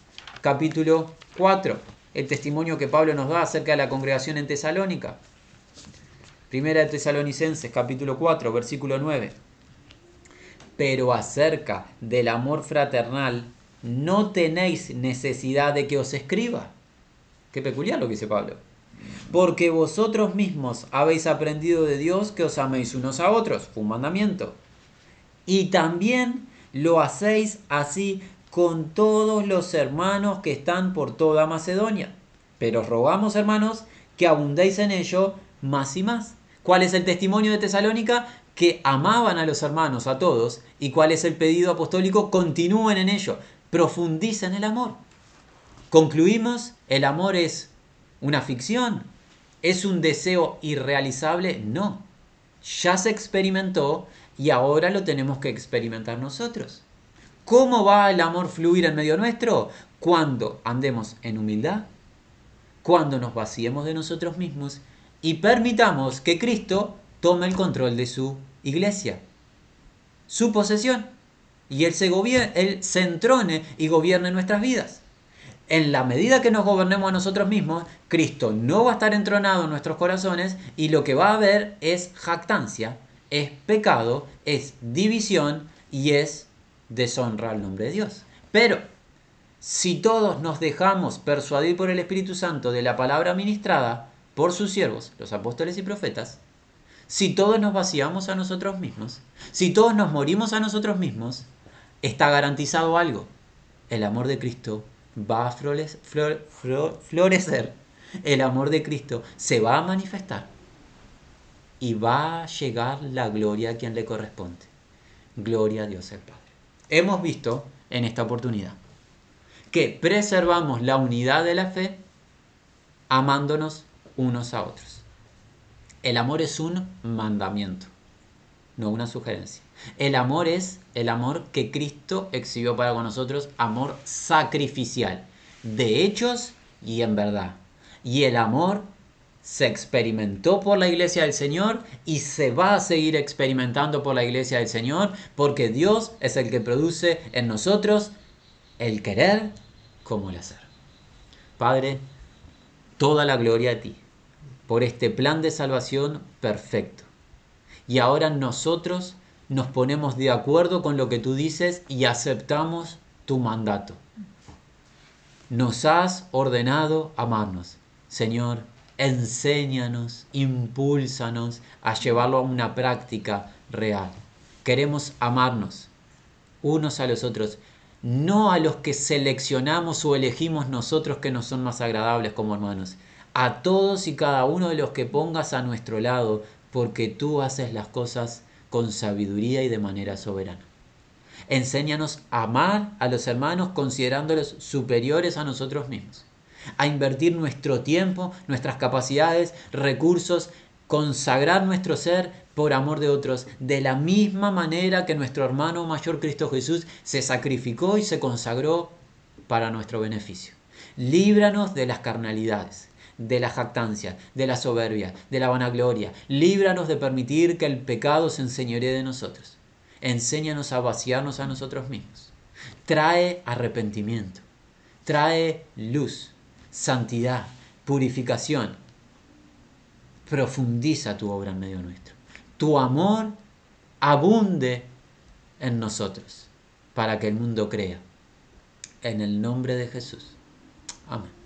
capítulo 4, el testimonio que Pablo nos da acerca de la congregación en Tesalónica. Primera de Tesalonicenses, capítulo 4, versículo 9. Pero acerca del amor fraternal, no tenéis necesidad de que os escriba Qué peculiar lo que dice Pablo. Porque vosotros mismos habéis aprendido de Dios que os améis unos a otros. Fue un mandamiento. Y también lo hacéis así con todos los hermanos que están por toda Macedonia. Pero os rogamos, hermanos, que abundéis en ello más y más. ¿Cuál es el testimonio de Tesalónica? Que amaban a los hermanos, a todos. ¿Y cuál es el pedido apostólico? Continúen en ello. Profundicen el amor. Concluimos, ¿el amor es una ficción? ¿Es un deseo irrealizable? No. Ya se experimentó y ahora lo tenemos que experimentar nosotros. ¿Cómo va el amor fluir en medio nuestro? Cuando andemos en humildad, cuando nos vaciemos de nosotros mismos y permitamos que Cristo tome el control de su iglesia, su posesión, y Él se, él se entrone y gobierne nuestras vidas en la medida que nos gobernemos a nosotros mismos, Cristo no va a estar entronado en nuestros corazones y lo que va a haber es jactancia, es pecado, es división y es deshonra al nombre de Dios. Pero si todos nos dejamos persuadir por el Espíritu Santo de la palabra ministrada por sus siervos, los apóstoles y profetas, si todos nos vaciamos a nosotros mismos, si todos nos morimos a nosotros mismos, está garantizado algo. El amor de Cristo va a florecer. El amor de Cristo se va a manifestar. Y va a llegar la gloria a quien le corresponde. Gloria a Dios el Padre. Hemos visto en esta oportunidad que preservamos la unidad de la fe amándonos unos a otros. El amor es un mandamiento, no una sugerencia. El amor es el amor que Cristo exhibió para con nosotros, amor sacrificial, de hechos y en verdad. Y el amor se experimentó por la iglesia del Señor y se va a seguir experimentando por la iglesia del Señor porque Dios es el que produce en nosotros el querer como el hacer. Padre, toda la gloria a ti por este plan de salvación perfecto. Y ahora nosotros nos ponemos de acuerdo con lo que tú dices y aceptamos tu mandato. Nos has ordenado amarnos. Señor, enséñanos, impúlsanos a llevarlo a una práctica real. Queremos amarnos unos a los otros, no a los que seleccionamos o elegimos nosotros que nos son más agradables como hermanos, a todos y cada uno de los que pongas a nuestro lado, porque tú haces las cosas con sabiduría y de manera soberana. Enséñanos a amar a los hermanos considerándolos superiores a nosotros mismos, a invertir nuestro tiempo, nuestras capacidades, recursos, consagrar nuestro ser por amor de otros, de la misma manera que nuestro hermano mayor Cristo Jesús se sacrificó y se consagró para nuestro beneficio. Líbranos de las carnalidades, de la jactancia, de la soberbia, de la vanagloria. Líbranos de permitir que el pecado se enseñoree de nosotros. Enséñanos a vaciarnos a nosotros mismos. Trae arrepentimiento. Trae luz, santidad, purificación. Profundiza tu obra en medio nuestro. Tu amor abunde en nosotros para que el mundo crea. En el nombre de Jesús. Amén.